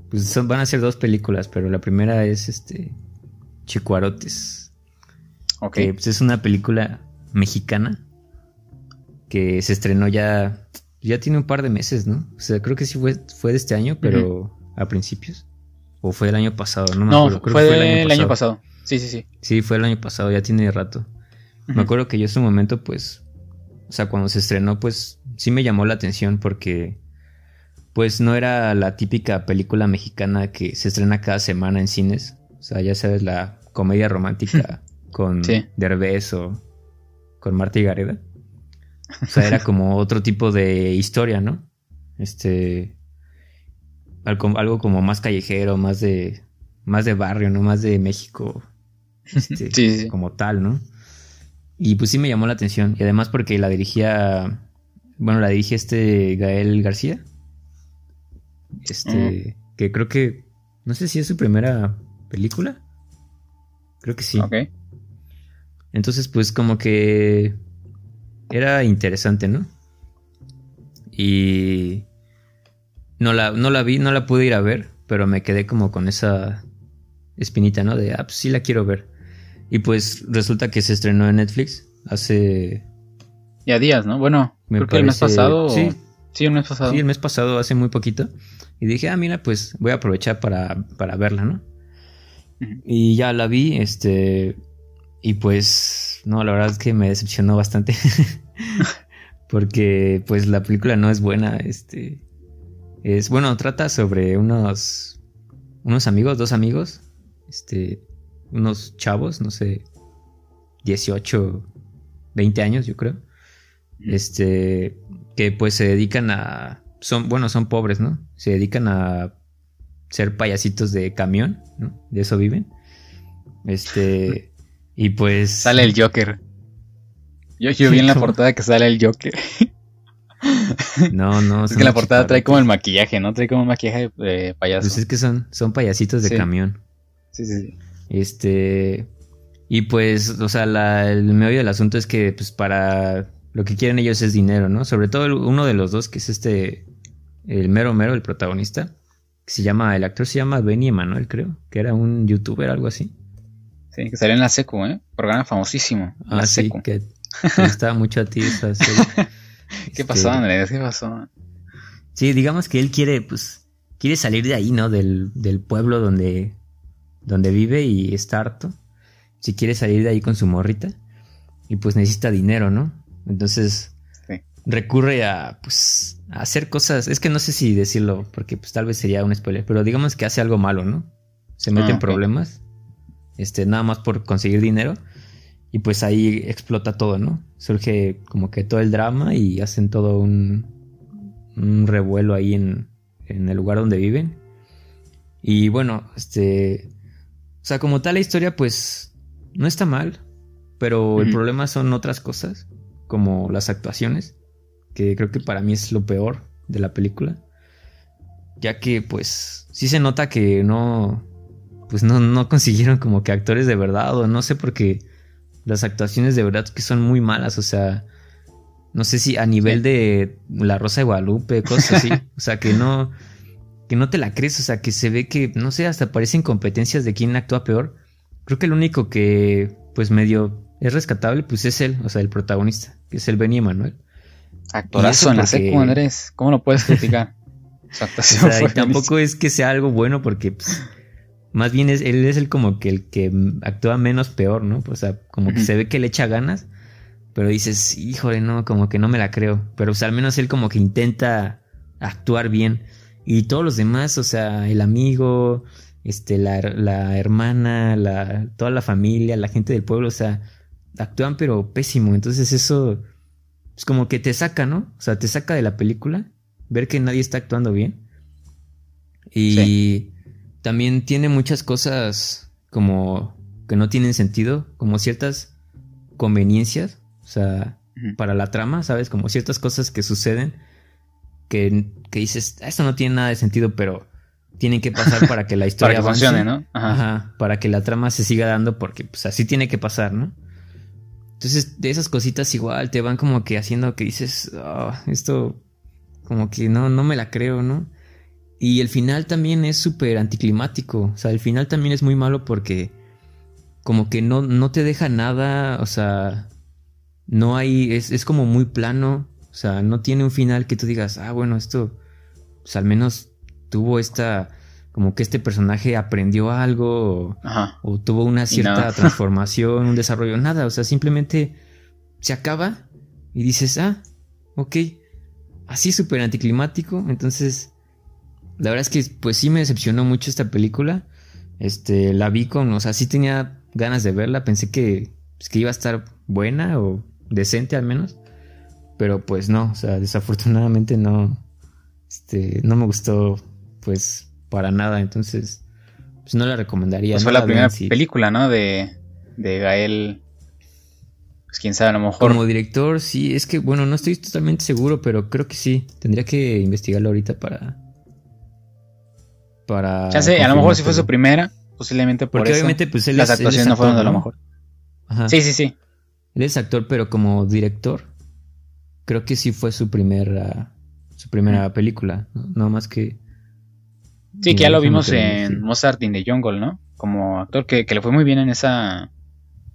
Pues van a ser dos películas, pero la primera es este Chicuarotes. Ok. pues es una película mexicana que se estrenó ya, ya tiene un par de meses, ¿no? O sea, creo que sí fue, fue de este año, pero a principios. ¿O fue el año pasado? No, me acuerdo. Creo fue, que fue el, año, pasado. Sí, sí, sí. Sí, fue el año pasado, ya tiene rato. Me acuerdo que yo en su momento, pues, o sea, cuando se estrenó, pues, sí me llamó la atención porque, pues, no era la típica película mexicana que se estrena cada semana en cines. O sea, ya sabes, la comedia romántica con Derbez o con Marta y Gareda. O sea, era como otro tipo de historia, ¿no? Este. Algo, como más callejero, más de. Más de barrio, ¿no? Más de México. Este, sí, Como tal, ¿no? Y pues sí me llamó la atención. Y además porque la dirigía. Bueno, la dirige este Gael García. Este. Que creo que. No sé si es su primera película. Creo que sí. Ok. Entonces, pues como que era interesante, ¿no? Y no la, no la vi, no la pude ir a ver, pero me quedé como con esa espinita, ¿no? De, ah, pues sí la quiero ver. Y pues resulta que se estrenó en Netflix hace... Ya días, ¿no? Bueno, creo que el mes pasado. Sí, sí, el mes pasado. Sí, el mes pasado, hace muy poquito. Y dije, ah, mira, pues voy a aprovechar para, para verla, ¿no? Y ya la vi, este, y pues, no, la verdad es que me decepcionó bastante. Porque pues la película no es buena. Este. Es. Bueno, trata sobre unos. unos amigos, dos amigos. Este. Unos chavos, no sé. 18, 20 años, yo creo. Este. Que pues se dedican a. Son, bueno, son pobres, ¿no? Se dedican a ser payasitos de camión, ¿no? De eso viven. Este. Y pues. Sale el Joker. Yo, yo vi en la portada que sale el Joker. No, no. Es que la portada trae como el maquillaje, ¿no? Trae como un maquillaje de payaso. Pues es que son, son payasitos de camión. Sí, sí, sí. Este. Y pues, o sea, la, el medio del asunto es que, pues, para. Lo que quieren ellos es dinero, ¿no? Sobre todo uno de los dos, que es este. El mero mero, el protagonista. Que se llama. El actor se llama Benny Emanuel, creo. Que era un youtuber, algo así. Sí, que salió en la secu, ¿eh? Programa famosísimo. Ah, sí, que te gustaba mucho a ti esa serie. ¿Qué pasó, este, Andrés? ¿Qué pasó? Sí, digamos que él quiere, pues, quiere salir de ahí, ¿no? Del, del pueblo donde, donde vive y está harto. Si quiere salir de ahí con su morrita. Y pues necesita dinero, ¿no? Entonces, recurre a, pues, a hacer cosas. Es que no sé si decirlo, porque pues tal vez sería un spoiler, pero digamos que hace algo malo, ¿no? Se mete Ah, en problemas, este, nada más por conseguir dinero. Y pues ahí explota todo, ¿no? Surge como que todo el drama y hacen todo un, un revuelo ahí en, en el lugar donde viven. Y bueno, este. O sea, como tal la historia, pues. No está mal. Pero el problema son otras cosas. Como las actuaciones. Que creo que para mí es lo peor de la película. Ya que, pues. Sí se nota que no. Pues no, no consiguieron como que actores de verdad. O no sé porque. Las actuaciones de verdad que son muy malas. O sea. No sé si a nivel de La Rosa de Guadalupe, cosas así. o sea, que no que no te la crees, o sea, que se ve que, no sé, hasta parecen competencias de quién actúa peor. Creo que el único que, pues medio es rescatable, pues es él, o sea, el protagonista, que es el Benny Emanuel. Actorazo en la porque- Andrés. ¿Cómo lo puedes criticar? O sea, y tampoco es que sea algo bueno porque, pues, más bien es, él es el como que el que actúa menos peor, ¿no? O sea, como que se ve que le echa ganas, pero dices, híjole, no, como que no me la creo. Pero, o sea, al menos él como que intenta actuar bien. Y todos los demás, o sea, el amigo, este, la, la hermana, la, toda la familia, la gente del pueblo, o sea, actúan pero pésimo. Entonces eso, es como que te saca, ¿no? O sea, te saca de la película, ver que nadie está actuando bien. Y también tiene muchas cosas como que no tienen sentido, como ciertas conveniencias, o sea, para la trama, ¿sabes? Como ciertas cosas que suceden que, que dices, esto no tiene nada de sentido, pero tienen que pasar para que la Para historia que avance. funcione, ¿no? Ajá. Ajá, para que la trama se siga dando porque pues así tiene que pasar, ¿no? Entonces, de esas cositas igual te van como que haciendo que dices, "Ah, esto como que no, no me la creo, ¿no? Y el final también es súper anticlimático, o sea, el final también es muy malo porque como que no, no te deja nada, o sea, no hay, es, es como muy plano, o sea, no tiene un final que tú digas, ah, bueno, esto, pues al menos tuvo esta, como que este personaje aprendió algo, o, Ajá. o tuvo una cierta no. transformación, un desarrollo, nada, o sea, simplemente se acaba y dices, ah, ok, así súper anticlimático, entonces, la verdad es que pues sí me decepcionó mucho esta película, este, la vi con, o sea, sí tenía ganas de verla, pensé que, pues, que iba a estar buena o decente al menos, pero pues no, o sea, desafortunadamente no, este, no me gustó, pues, para nada, entonces, pues no la recomendaría. Pues no fue la primera película, ¿no? De, de Gael. Pues quién sabe, a lo mejor. Como director, sí, es que, bueno, no estoy totalmente seguro, pero creo que sí, tendría que investigarlo ahorita para... Para... Chance, a lo mejor si fue su primera, posiblemente por Porque eso. obviamente, pues él las es- él actuaciones es no fueron de lo ¿no? mejor. Ajá. Sí, sí, sí. Él es actor, pero como director, creo que sí fue su primera, su primera película. No, No más que. Sí, que ya lo vimos en sí. Mozart in the Jungle, ¿no? Como actor que, que le fue muy bien en esa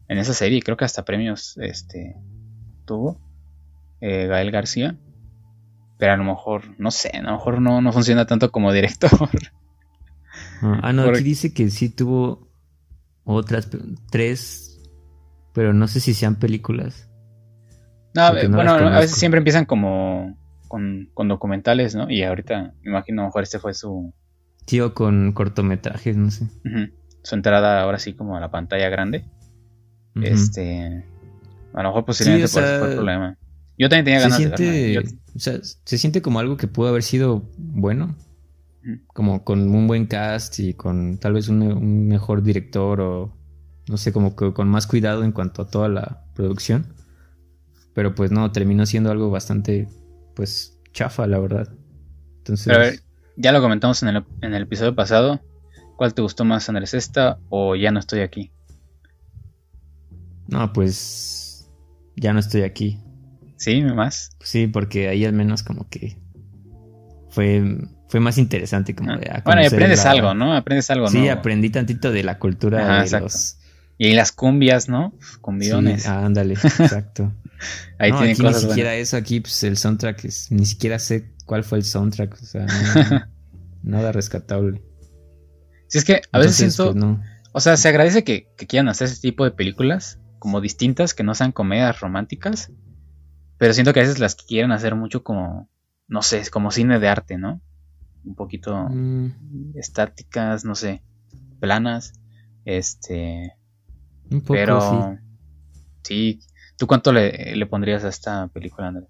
en esa serie, creo que hasta premios este tuvo eh, Gael García. Pero a lo mejor, no sé, a lo mejor no, no funciona tanto como director. Ah, no, Por- aquí dice que sí tuvo otras, tres, pero no sé si sean películas. No, Porque no bueno, a veces siempre empiezan como con, con documentales, ¿no? Y ahorita me imagino a lo mejor este fue su, Sí, o con cortometrajes, no sé. su entrada ahora sí como a la pantalla grande. Este, a lo mejor posiblemente Sí, o por eso sea, fue el problema. Yo también tenía ganas siente, de verla. Yo- o sea, se siente como algo que pudo haber sido bueno. Como con un buen cast y con tal vez un, un mejor director o no sé, como que con más cuidado en cuanto a toda la producción. Pero pues no, terminó siendo algo bastante, pues, chafa, la verdad. Entonces, Pero a ver, ya lo comentamos en el, en el episodio pasado. ¿Cuál te gustó más, Andrés? ¿Esta o ya no estoy aquí? no, pues, ya no estoy aquí. ¿Sí? ¿Más? Sí, porque ahí al menos como que fue, fue más interesante como Ah, de... Bueno, y aprendes la- algo, ¿no? Aprendes algo, Sí, nuevo. aprendí tantito de la cultura Ajá, de exacto. los... Y ahí las cumbias, ¿no? Cumbiones. Sí, ah, ándale, exacto. ahí no, tienen aquí cosas ni siquiera buenas. eso, aquí pues el soundtrack es... Ni siquiera sé cuál fue el soundtrack, o sea, no- nada rescatable. Si es que a veces Entonces, siento... pues, no. O sea, se agradece que, que quieran hacer ese tipo de películas como distintas, que no sean comedias románticas. Pero siento que a veces las quieren hacer mucho como, no sé, como cine de arte, ¿no? Un poquito mm. estáticas, no sé, planas. Este. Un poco, pero. Sí. ¿Tú cuánto le, le, pondrías a esta película, Andrés?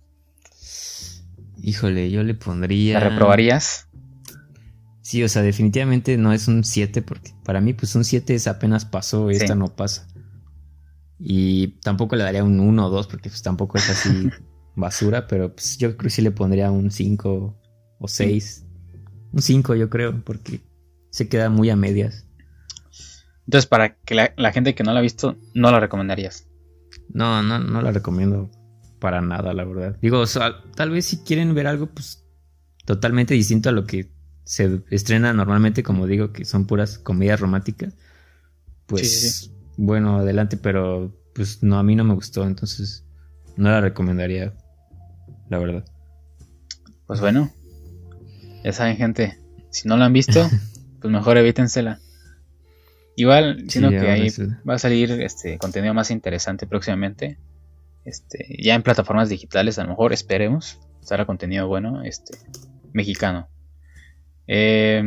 Híjole, yo le pondría. ¿La reprobarías? Sí, o sea, definitivamente no es un 7, porque para mí, pues un 7 es apenas pasó, esta no pasa. Y tampoco le daría un 1 o 2, porque pues tampoco es así basura, pero pues yo creo que sí le pondría un 5 o 6. Un 5, yo creo, porque se queda muy a medias. Entonces, para que la, gente que no la ha visto, no la recomendarías. No, no, no la recomiendo para nada, la verdad. Digo, tal vez si quieren ver algo, pues totalmente distinto a lo que se estrena normalmente, como digo, que son puras comedias románticas, pues bueno, adelante, pero pues no, a mí no me gustó, entonces no la recomendaría, la verdad. Pues bueno, ya saben gente, si no la han visto, pues mejor evítensela. Igual, sino que ahí va a salir este contenido más interesante próximamente. Este, ya en plataformas digitales, a lo mejor esperemos, estará contenido bueno, este, mexicano. Eh,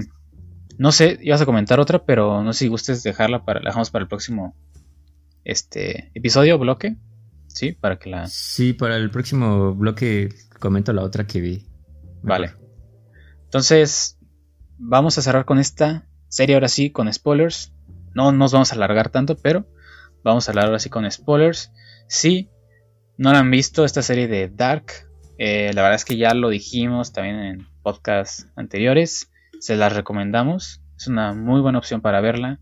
no sé, ibas a comentar otra, pero no sé si gustes dejarla para, la dejamos para el próximo este episodio, bloque. Sí, para que la. Sí, para el próximo bloque comento la otra que vi. Vale. Entonces, vamos a cerrar con esta serie ahora sí, con spoilers. No nos vamos a alargar tanto, pero vamos a hablar ahora sí con spoilers. Si no la han visto, esta serie de Dark, eh, la verdad es que ya lo dijimos también en podcasts anteriores. Se las recomendamos. Es una muy buena opción para verla.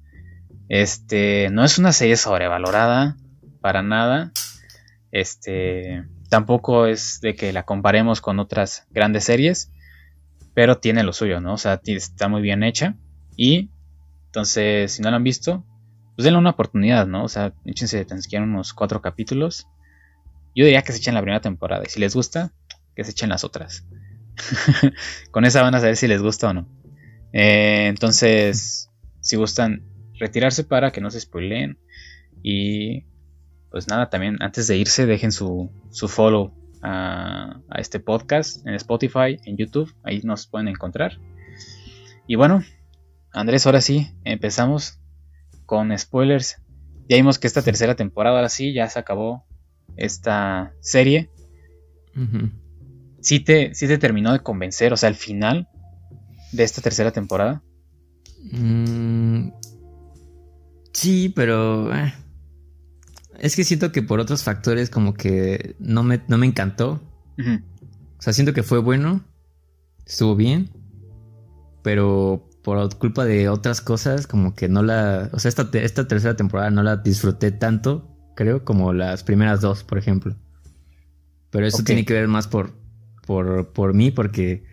Este, no es una serie sobrevalorada para nada. Este, tampoco es de que la comparemos con otras grandes series, pero tiene lo suyo, ¿no? O sea, está muy bien hecha y entonces, si no la han visto, pues denle una oportunidad, ¿no? O sea, échense tan siquiera unos cuatro capítulos. Yo diría que se echen la primera temporada y si les gusta, que se echen las otras. Con esa van a saber si les gusta o no. Eh, entonces, si gustan retirarse para que no se spoileen. Y pues nada, también antes de irse, dejen su, su follow a, a, este podcast en Spotify, en YouTube. Ahí nos pueden encontrar. Y bueno, Andrés, ahora sí, empezamos con spoilers. Ya vimos que esta tercera temporada, ahora sí, ya se acabó esta serie. ¿Sí, te, te terminó de convencer? O sea, el final de esta tercera temporada. Mm, sí, pero... Eh, es que siento que por otros factores como que no me, no me encantó. O sea, siento que fue bueno. Estuvo bien. Pero por culpa de otras cosas, como que no la... O sea, esta, esta tercera temporada no la disfruté tanto, creo, como las primeras dos, por ejemplo. Pero eso tiene que ver más por, por, por mí, porque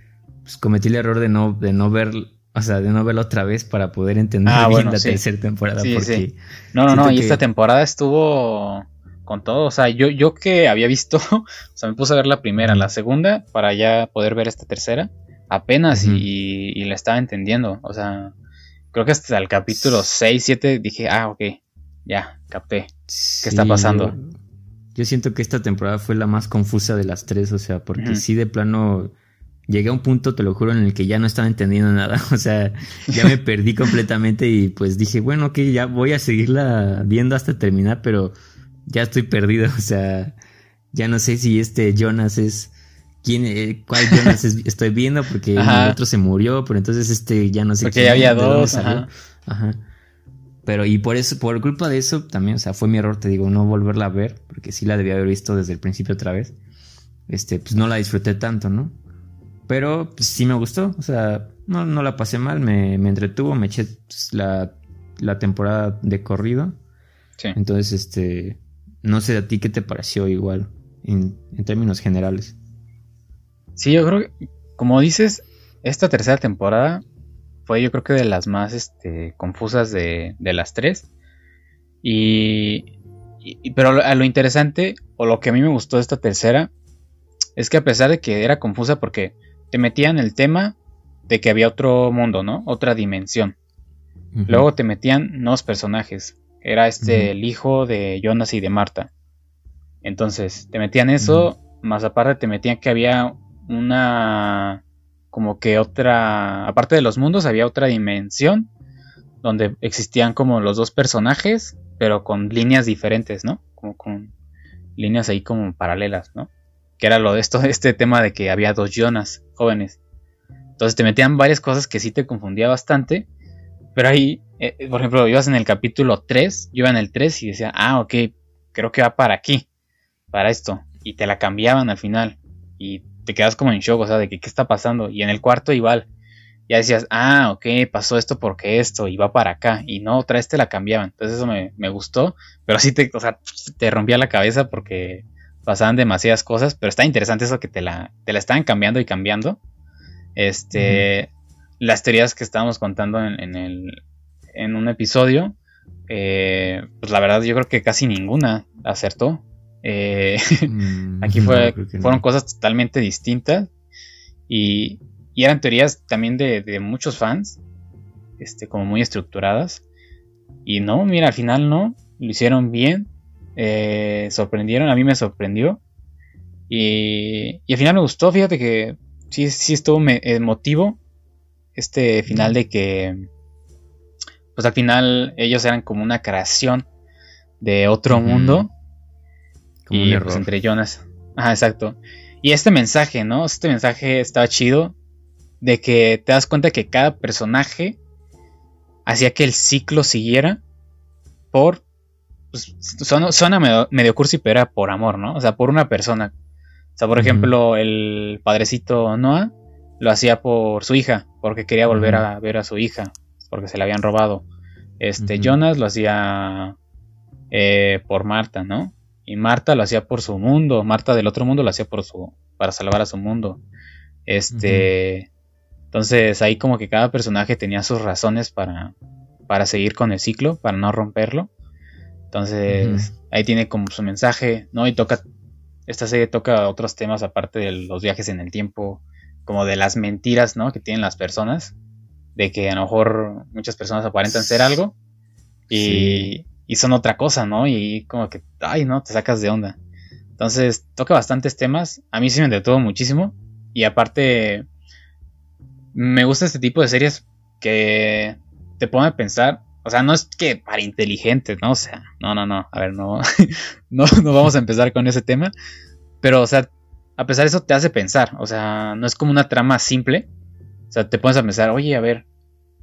pues, cometí el error de no, de no ver o sea, de no verlo otra vez para poder entender ah, bien la tercera temporada. porque No, no, no, y esta temporada estuvo con todo. O sea, yo, yo que había visto, o sea, me puse a ver la primera, la segunda, para ya poder ver esta tercera, apenas, y, y, la estaba entendiendo. O sea, creo que hasta el capítulo 6, 7 dije, ah, ok, ya, capté. ¿Qué está pasando? Yo, siento que esta temporada fue la más confusa de las tres, o sea, porque sí de plano llegué a un punto, te lo juro, en el que ya no estaba entendiendo nada. O sea, ya me perdí completamente y pues dije, bueno, ok, ya voy a seguirla viendo hasta terminar, pero ya estoy perdido. O sea, ya no sé si este Jonas es... ¿Quién, eh, ¿Cuál Jonas estoy viendo? Porque el otro se murió, pero entonces este ya no sé. Porque ya había dos. Ajá. ajá. Pero y por eso, por culpa de eso también, o sea, fue mi error, te digo, no volverla a ver, porque sí la debía haber visto desde el principio otra vez. Este, pues no la disfruté tanto, ¿no? Pero pues, sí me gustó, o sea, no, no la pasé mal, me, me entretuvo, me eché pues, la, la, temporada de corrido. Sí. Entonces, este, no sé a ti qué te pareció igual, en, en términos generales. Sí, yo creo que, como dices, esta tercera temporada fue yo creo que de las más este, confusas de, de las tres. Y, y, pero a lo interesante, o lo que a mí me gustó de esta tercera, es que a pesar de que era confusa porque te metían el tema de que había otro mundo, ¿no? Otra dimensión. Luego te metían nuevos personajes. Era este el hijo de Jonas y de Marta. Entonces, te metían eso más aparte te metían que había una como que otra, aparte de los mundos, había otra dimensión donde existían como los dos personajes, pero con líneas diferentes, ¿no? Como con líneas ahí como paralelas, ¿no? Que era lo de esto, este tema de que había dos Jonas jóvenes. Entonces te metían varias cosas que sí te confundía bastante, pero ahí, eh, por ejemplo, ibas en el capítulo 3, yo iba en el 3 y decía, ah, ok, creo que va para aquí, para esto, y te la cambiaban al final, y te quedas como en shock, o sea, de que qué está pasando. Y en el cuarto igual, ya decías, ah, ok, pasó esto porque esto, y va para acá. Y no, otra vez te la cambiaban. Entonces eso me, gustó, pero sí te, o sea, te rompía la cabeza porque pasaban demasiadas cosas, pero está interesante eso que te la, te la estaban cambiando y cambiando. Este, las teorías que estábamos contando en, el, en un episodio, eh, pues la verdad yo creo que casi ninguna acertó. Eh, mm, aquí fue, fueron cosas totalmente distintas y, eran teorías también de, muchos fans, este, como muy estructuradas. Y no, mira, al final no, lo hicieron bien, eh, sorprendieron, a mí me sorprendió. Y, y, al final me gustó, fíjate que sí, sí estuvo emotivo este final de que, pues al final ellos eran como una creación de otro mundo y pues entre Jonas. Ajá, exacto. Y este mensaje, ¿no? Este mensaje estaba chido. De que te das cuenta que cada personaje hacía que el ciclo siguiera por. Pues, suena, medio, cursi, pero era por amor, ¿no? O sea, por una persona. O sea, por ejemplo, el padrecito Noah lo hacía por su hija, porque quería volver a ver a su hija, porque se la habían robado. Este, Jonas lo hacía eh, por Marta, ¿no? Y Marta lo hacía por su mundo, Marta del otro mundo lo hacía por su para salvar a su mundo. Este, entonces ahí como que cada personaje tenía sus razones para para seguir con el ciclo, para no romperlo. Entonces, ahí tiene como su mensaje, ¿no? Y toca esta serie toca otros temas aparte de los viajes en el tiempo, como de las mentiras, ¿no? Que tienen las personas, de que a lo mejor muchas personas aparentan ser algo y, y son otra cosa, ¿no? Y como que, ay, no, te sacas de onda. Entonces, toca bastantes temas. A mí sí me entretuvo muchísimo. Y aparte, me gusta este tipo de series que te ponen a pensar. O sea, no es que para inteligentes, ¿no? O sea, no, no, no. A ver, no, no, no vamos a empezar con ese tema. Pero, o sea, a pesar de eso te hace pensar. O sea, no es como una trama simple. O sea, te pones a pensar, oye, a ver,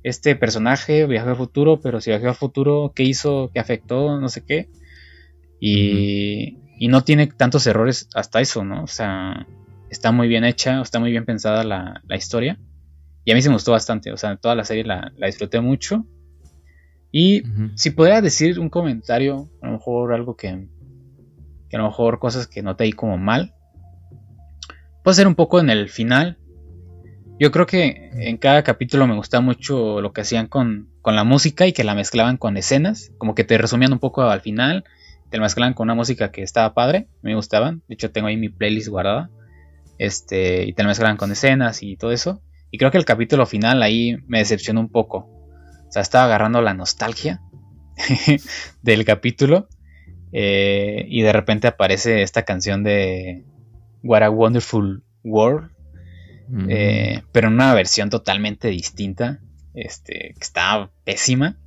este personaje viajó al futuro, pero si viajó al futuro, ¿qué hizo? ¿Qué afectó? No sé qué. Y, y no tiene tantos errores hasta eso, ¿no? O sea, está muy bien hecha, está muy bien pensada la, historia. Y a mí se me gustó bastante, o sea, toda la serie la, disfruté mucho. Y si pudiera decir un comentario, a lo mejor algo que, que a lo mejor cosas que noté ahí como mal, puede ser un poco en el final, yo creo que en cada capítulo me gustaba mucho lo que hacían con, la música y que la mezclaban con escenas, como que te resumían un poco al final, te la mezclaban con una música que estaba padre, me gustaban, de hecho tengo ahí mi playlist guardada, este, y te la mezclaban con escenas y todo eso, y creo que el capítulo final ahí me decepcionó un poco, o sea, estaba agarrando la nostalgia del capítulo, eh, y de repente aparece esta canción de What a Wonderful World, eh, pero en una versión totalmente distinta, este, que estaba pésima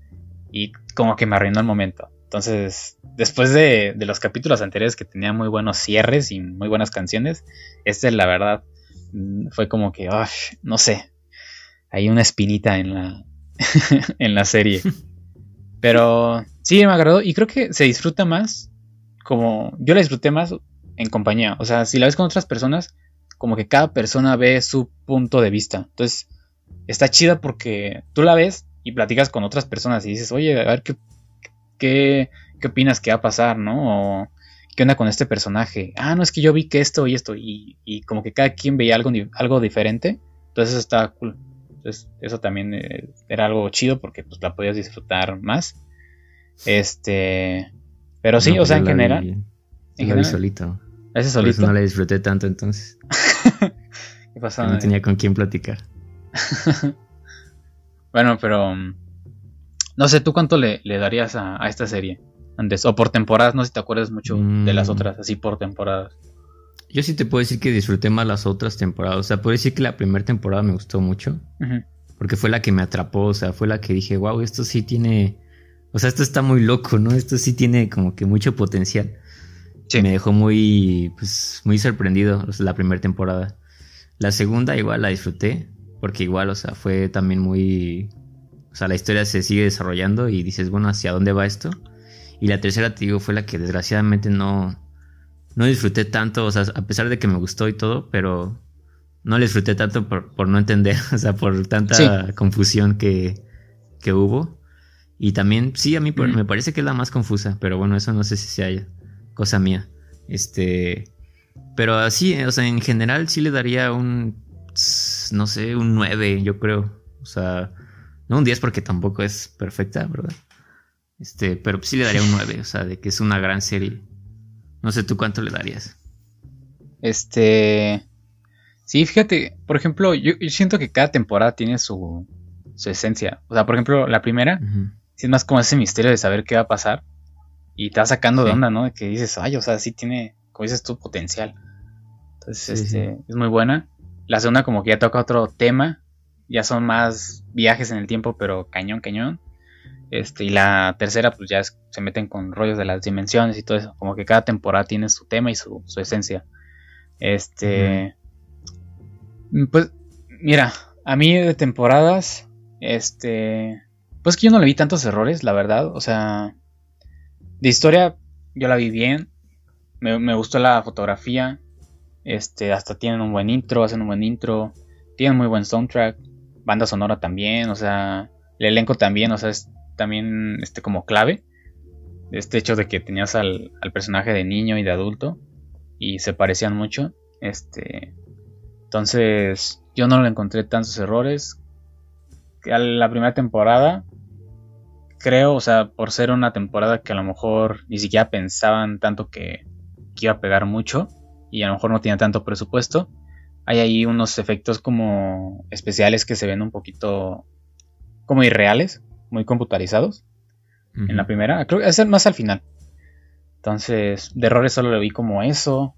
y como que me arruinó el momento. Entonces, después de, los capítulos anteriores que tenía muy buenos cierres y muy buenas canciones, este la verdad mm, fue como que, no sé, hay una espinita en la, en la serie. Pero sí, me agradó y creo que se disfruta más como yo la disfruté más en compañía. O sea, si la ves con otras personas, como que cada persona ve su punto de vista. Entonces, está chida porque tú la ves y platicas con otras personas y dices, oye, a ver qué, qué, qué opinas que va a pasar, ¿no? O qué onda con este personaje. Ah, no, es que yo vi que esto y esto. Y, y como que cada quien veía algo, algo diferente. Entonces, estaba cool. Entonces, eso también eh, era algo chido porque pues la podías disfrutar más. Este. Pero sí, o sea, en general. en general, solito. Ese solito. Por eso no la disfruté tanto entonces. ¿Qué pasó? No tenía con quién platicar. bueno, pero. No sé, ¿tú cuánto le, darías a, esta serie? Antes, o por temporadas, no sé si te acuerdas mucho de las mm. otras, así por temporadas. Yo sí te puedo decir que disfruté más las otras temporadas. O sea, puedo decir que la primera temporada me gustó mucho. Porque fue la que me atrapó. O sea, fue la que dije, wow, esto sí tiene. O sea, esto está muy loco, ¿no? Esto sí tiene como que mucho potencial. Sí. Me dejó muy, pues, muy sorprendido la primera temporada. La segunda igual la disfruté. Porque igual, o sea, fue también muy. O sea, la historia se sigue desarrollando y dices, bueno, ¿hacia dónde va esto? Y la tercera, te digo, fue la que desgraciadamente no, no disfruté tanto, o sea, a pesar de que me gustó y todo, pero no la disfruté tanto por, no entender, o sea, por tanta confusión que, que, hubo. Y también, sí, a mí me parece que es la más confusa, pero bueno, eso no sé si sea cosa mía. Este, pero así, o sea, en general sí le daría un, no sé, un 9, yo creo. O sea, no un 10 porque tampoco es perfecta, ¿verdad? Este, pero sí le daría un 9, o sea, de que es una gran serie. No sé tú cuánto le darías. Este. Sí, fíjate, por ejemplo, yo, siento que cada temporada tiene su, su, esencia. O sea, por ejemplo, la primera, es más como ese misterio de saber qué va a pasar. Y te va sacando de onda, ¿no? De que dices, ay, o sea, sí tiene, como dices tú, potencial. Entonces, este, es muy buena. La segunda, como que ya toca otro tema. Ya son más viajes en el tiempo, pero cañón, cañón. Este, y la tercera, pues ya se meten con rollos de las dimensiones y todo eso. Como que cada temporada tiene su tema y su, esencia. Este. Pues, mira, a mí de temporadas. Este. Pues que yo no le vi tantos errores, la verdad. O sea. De historia, yo la vi bien. Me, me gustó la fotografía. Este, hasta tienen un buen intro, hacen un buen intro. Tienen muy buen soundtrack. Banda sonora también, o sea. El elenco también, o sea, es también este, como clave. Este hecho de que tenías al, personaje de niño y de adulto y se parecían mucho. Este, entonces yo no le encontré tantos errores. A la primera temporada, creo, o sea, por ser una temporada que a lo mejor ni siquiera pensaban tanto que, que iba a pegar mucho y a lo mejor no tenía tanto presupuesto, hay ahí unos efectos como especiales que se ven un poquito como irreales muy computarizados en la primera. Creo que es más al final. Entonces, de errores solo le vi como eso.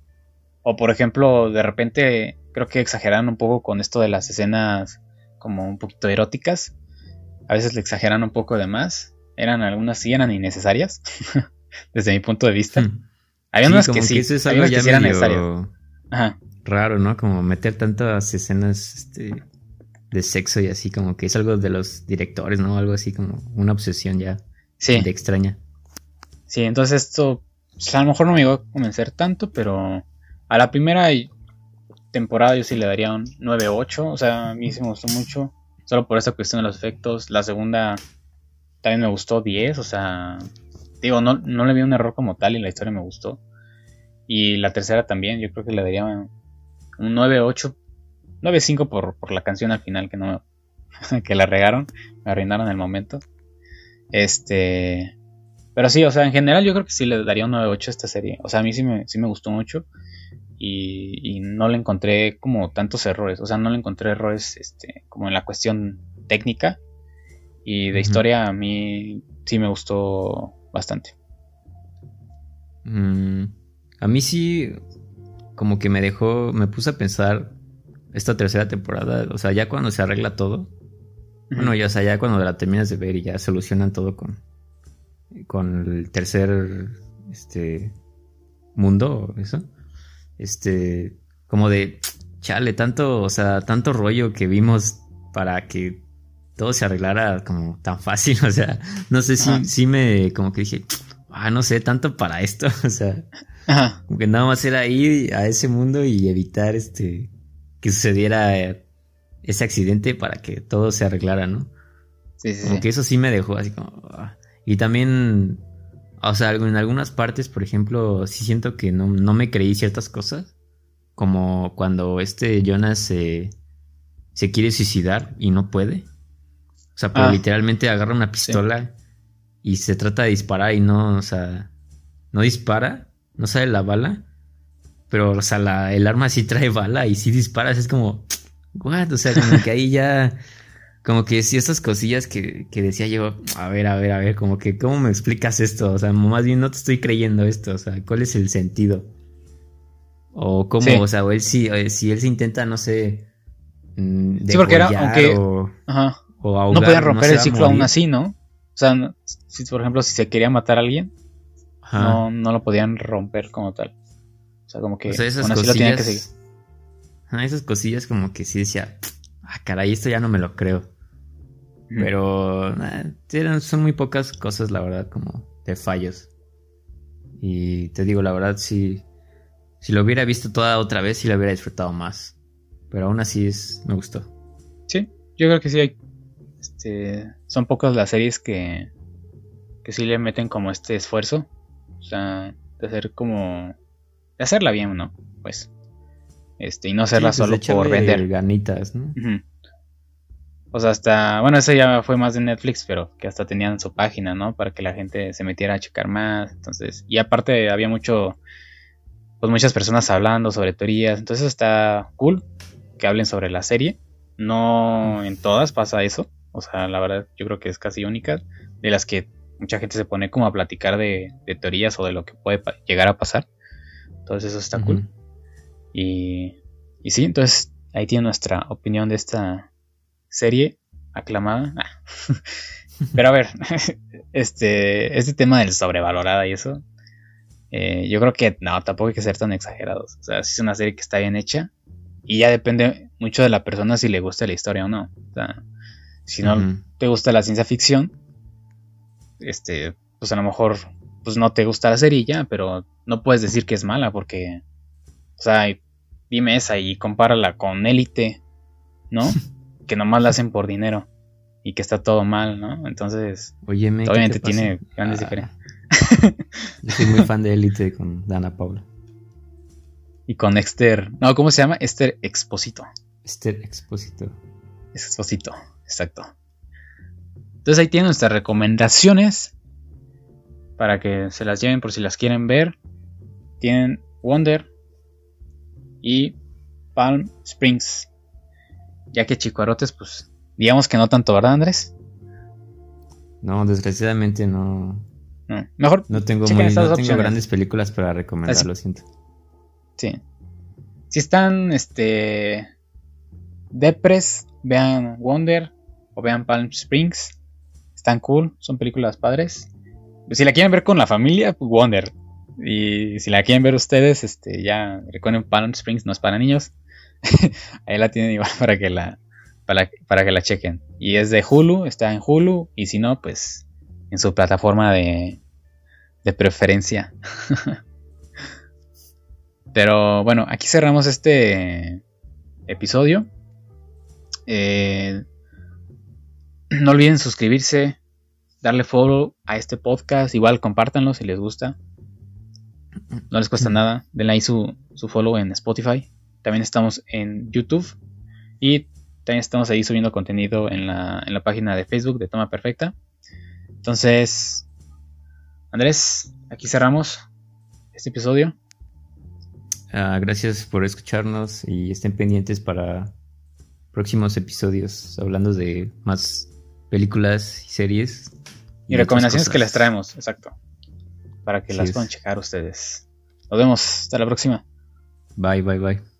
O por ejemplo, de repente creo que exageran un poco con esto de las escenas como un poquito eróticas. A veces le exageran un poco de más. Eran algunas sí eran innecesarias. desde mi punto de vista. Hmm. Hay unas que sí, hay unas que sí eran necesarias. Raro, ¿no? Como meter tantas escenas este, de sexo y así, como que es algo de los directores, ¿no? Algo así como una obsesión ya sí. de extraña. Sí, entonces esto pues, a lo mejor no me iba a convencer tanto, pero a la primera temporada yo sí le daría un 9-8, o sea, a mí sí me gustó mucho, solo por esta cuestión de los efectos. La segunda también me gustó 10, o sea, digo, no, no le vi un error como tal y la historia me gustó. Y la tercera también, yo creo que le daría un 9-8 9.5 por, por la canción al final que no que la regaron, me arruinaron el momento. Este, pero sí, o sea, en general yo creo que sí le daría un 9.8 a esta serie. O sea, a mí sí me, sí me gustó mucho y, no le encontré como tantos errores. O sea, no le encontré errores este, como en la cuestión técnica y de historia a mí sí me gustó bastante. Mm, a mí sí, como que me dejó, me puse a pensar esta tercera temporada, o sea, ya cuando se arregla todo, bueno, ya, o sea, ya cuando la terminas de ver y ya solucionan todo con, con el tercer, este, mundo, eso, este, como de, chale, tanto, o sea, tanto rollo que vimos para que todo se arreglara como tan fácil, o sea, no sé si, si me, como que dije, ah, no sé, tanto para esto, o sea, como que nada más era ir a ese mundo y evitar, este, que sucediera eh, ese accidente para que todo se arreglara, ¿no? Sí, sí. Como que eso sí me dejó así como... Ah. Y también, o sea, en algunas partes, por ejemplo, sí siento que no, me creí ciertas cosas. Como cuando este Jonas se, se quiere suicidar y no puede. O sea, pero ah. literalmente agarra una pistola y se trata de disparar y no, o sea, no dispara, no sale la bala pero, o sea, el arma sí trae bala y si disparas, es como, what? O sea, como que ahí ya, como que si estas cosillas que, que decía yo, a ver, a ver, a ver, como que, ¿cómo me explicas esto? O sea, más bien no te estoy creyendo esto, o sea, ¿cuál es el sentido? O cómo, o sea, o él sí, si él se intenta, no sé. Mm, sí, porque era, aunque. O, ajá. no podían romper el ciclo aún así, ¿no? O sea, si, por ejemplo, si se quería matar a alguien, no, no lo podían romper como tal. O sea, como que. O sea, esas cosillas, que seguir. esas cosillas como que sí decía, ah, caray, esto ya no me lo creo. Pero son muy pocas cosas, la verdad, como de fallos. Y te digo, la verdad, si, si lo hubiera visto toda otra vez, sí lo hubiera disfrutado más. Pero aún así es, me gustó. Sí, yo creo que sí hay. Este, son pocas las series que, que sí le meten como este esfuerzo. O sea, de hacer como. De hacerla bien, ¿no? Pues. Este, y no hacerla pues solo por vender. ganitas, ¿no? O sea, hasta, bueno, eso ya fue más de Netflix, pero que hasta tenían su página, ¿no? Para que la gente se metiera a checar más. Entonces, y aparte había mucho, pues muchas personas hablando sobre teorías. Entonces está cool que hablen sobre la serie. No en todas pasa eso. O sea, la verdad, yo creo que es casi única. De las que mucha gente se pone como a platicar de, teorías o de lo que puede llegar a pasar. Entonces eso está cool. Y, y sí, entonces ahí tiene nuestra opinión de esta serie aclamada. Ah. Pero a ver, este, este tema del sobrevalorada y eso, eh, yo creo que no, tampoco hay que ser tan exagerados. O sea, si es una serie que está bien hecha y ya depende mucho de la persona si le gusta la historia o no. O sea, si no te gusta la ciencia ficción, este, pues a lo mejor pues no te gusta la serie ya, pero no puedes decir que es mala porque, o sea, dime esa y compárala con Élite, ¿no? que nomás la hacen por dinero y que está todo mal, ¿no? Entonces, obviamente tiene grandes ah. diferencias. Yo soy muy fan de Elite con Dana Paula. Y con Esther, no, ¿cómo se llama? Esther Exposito. Esther Exposito. Exposito, exacto. Entonces ahí tienen nuestras recomendaciones para que se las lleven por si las quieren ver. Tienen Wonder y Palm Springs. Ya que Chicuarotes, pues, digamos que no tanto, ¿verdad, Andrés? No, desgraciadamente no. No, mejor. No tengo, muy, no tengo grandes películas para recomendar, lo siento. Sí. Si están, este. Depres, vean Wonder o vean Palm Springs. Están cool, son películas padres. Si la quieren ver con la familia, pues Wonder. Y si la quieren ver ustedes, este, ya recuerden Palm Springs no es para niños. Ahí la tienen igual para que la, para, que la chequen. Y es de Hulu, está en Hulu. Y si no, pues en su plataforma de, de preferencia. Pero bueno, aquí cerramos este episodio. Eh, no olviden suscribirse, darle follow a este podcast. Igual compártanlo si les gusta. No les cuesta nada. Denle ahí su, su follow en Spotify. También estamos en YouTube y también estamos ahí subiendo contenido en la, en la página de Facebook de Toma Perfecta. Entonces, Andrés, aquí cerramos este episodio. Ah, gracias por escucharnos y estén pendientes para próximos episodios hablando de más películas y series. Y, recomendaciones que les traemos, exacto. Para que las puedan checar ustedes. Nos vemos. Hasta la próxima. Bye, bye, bye.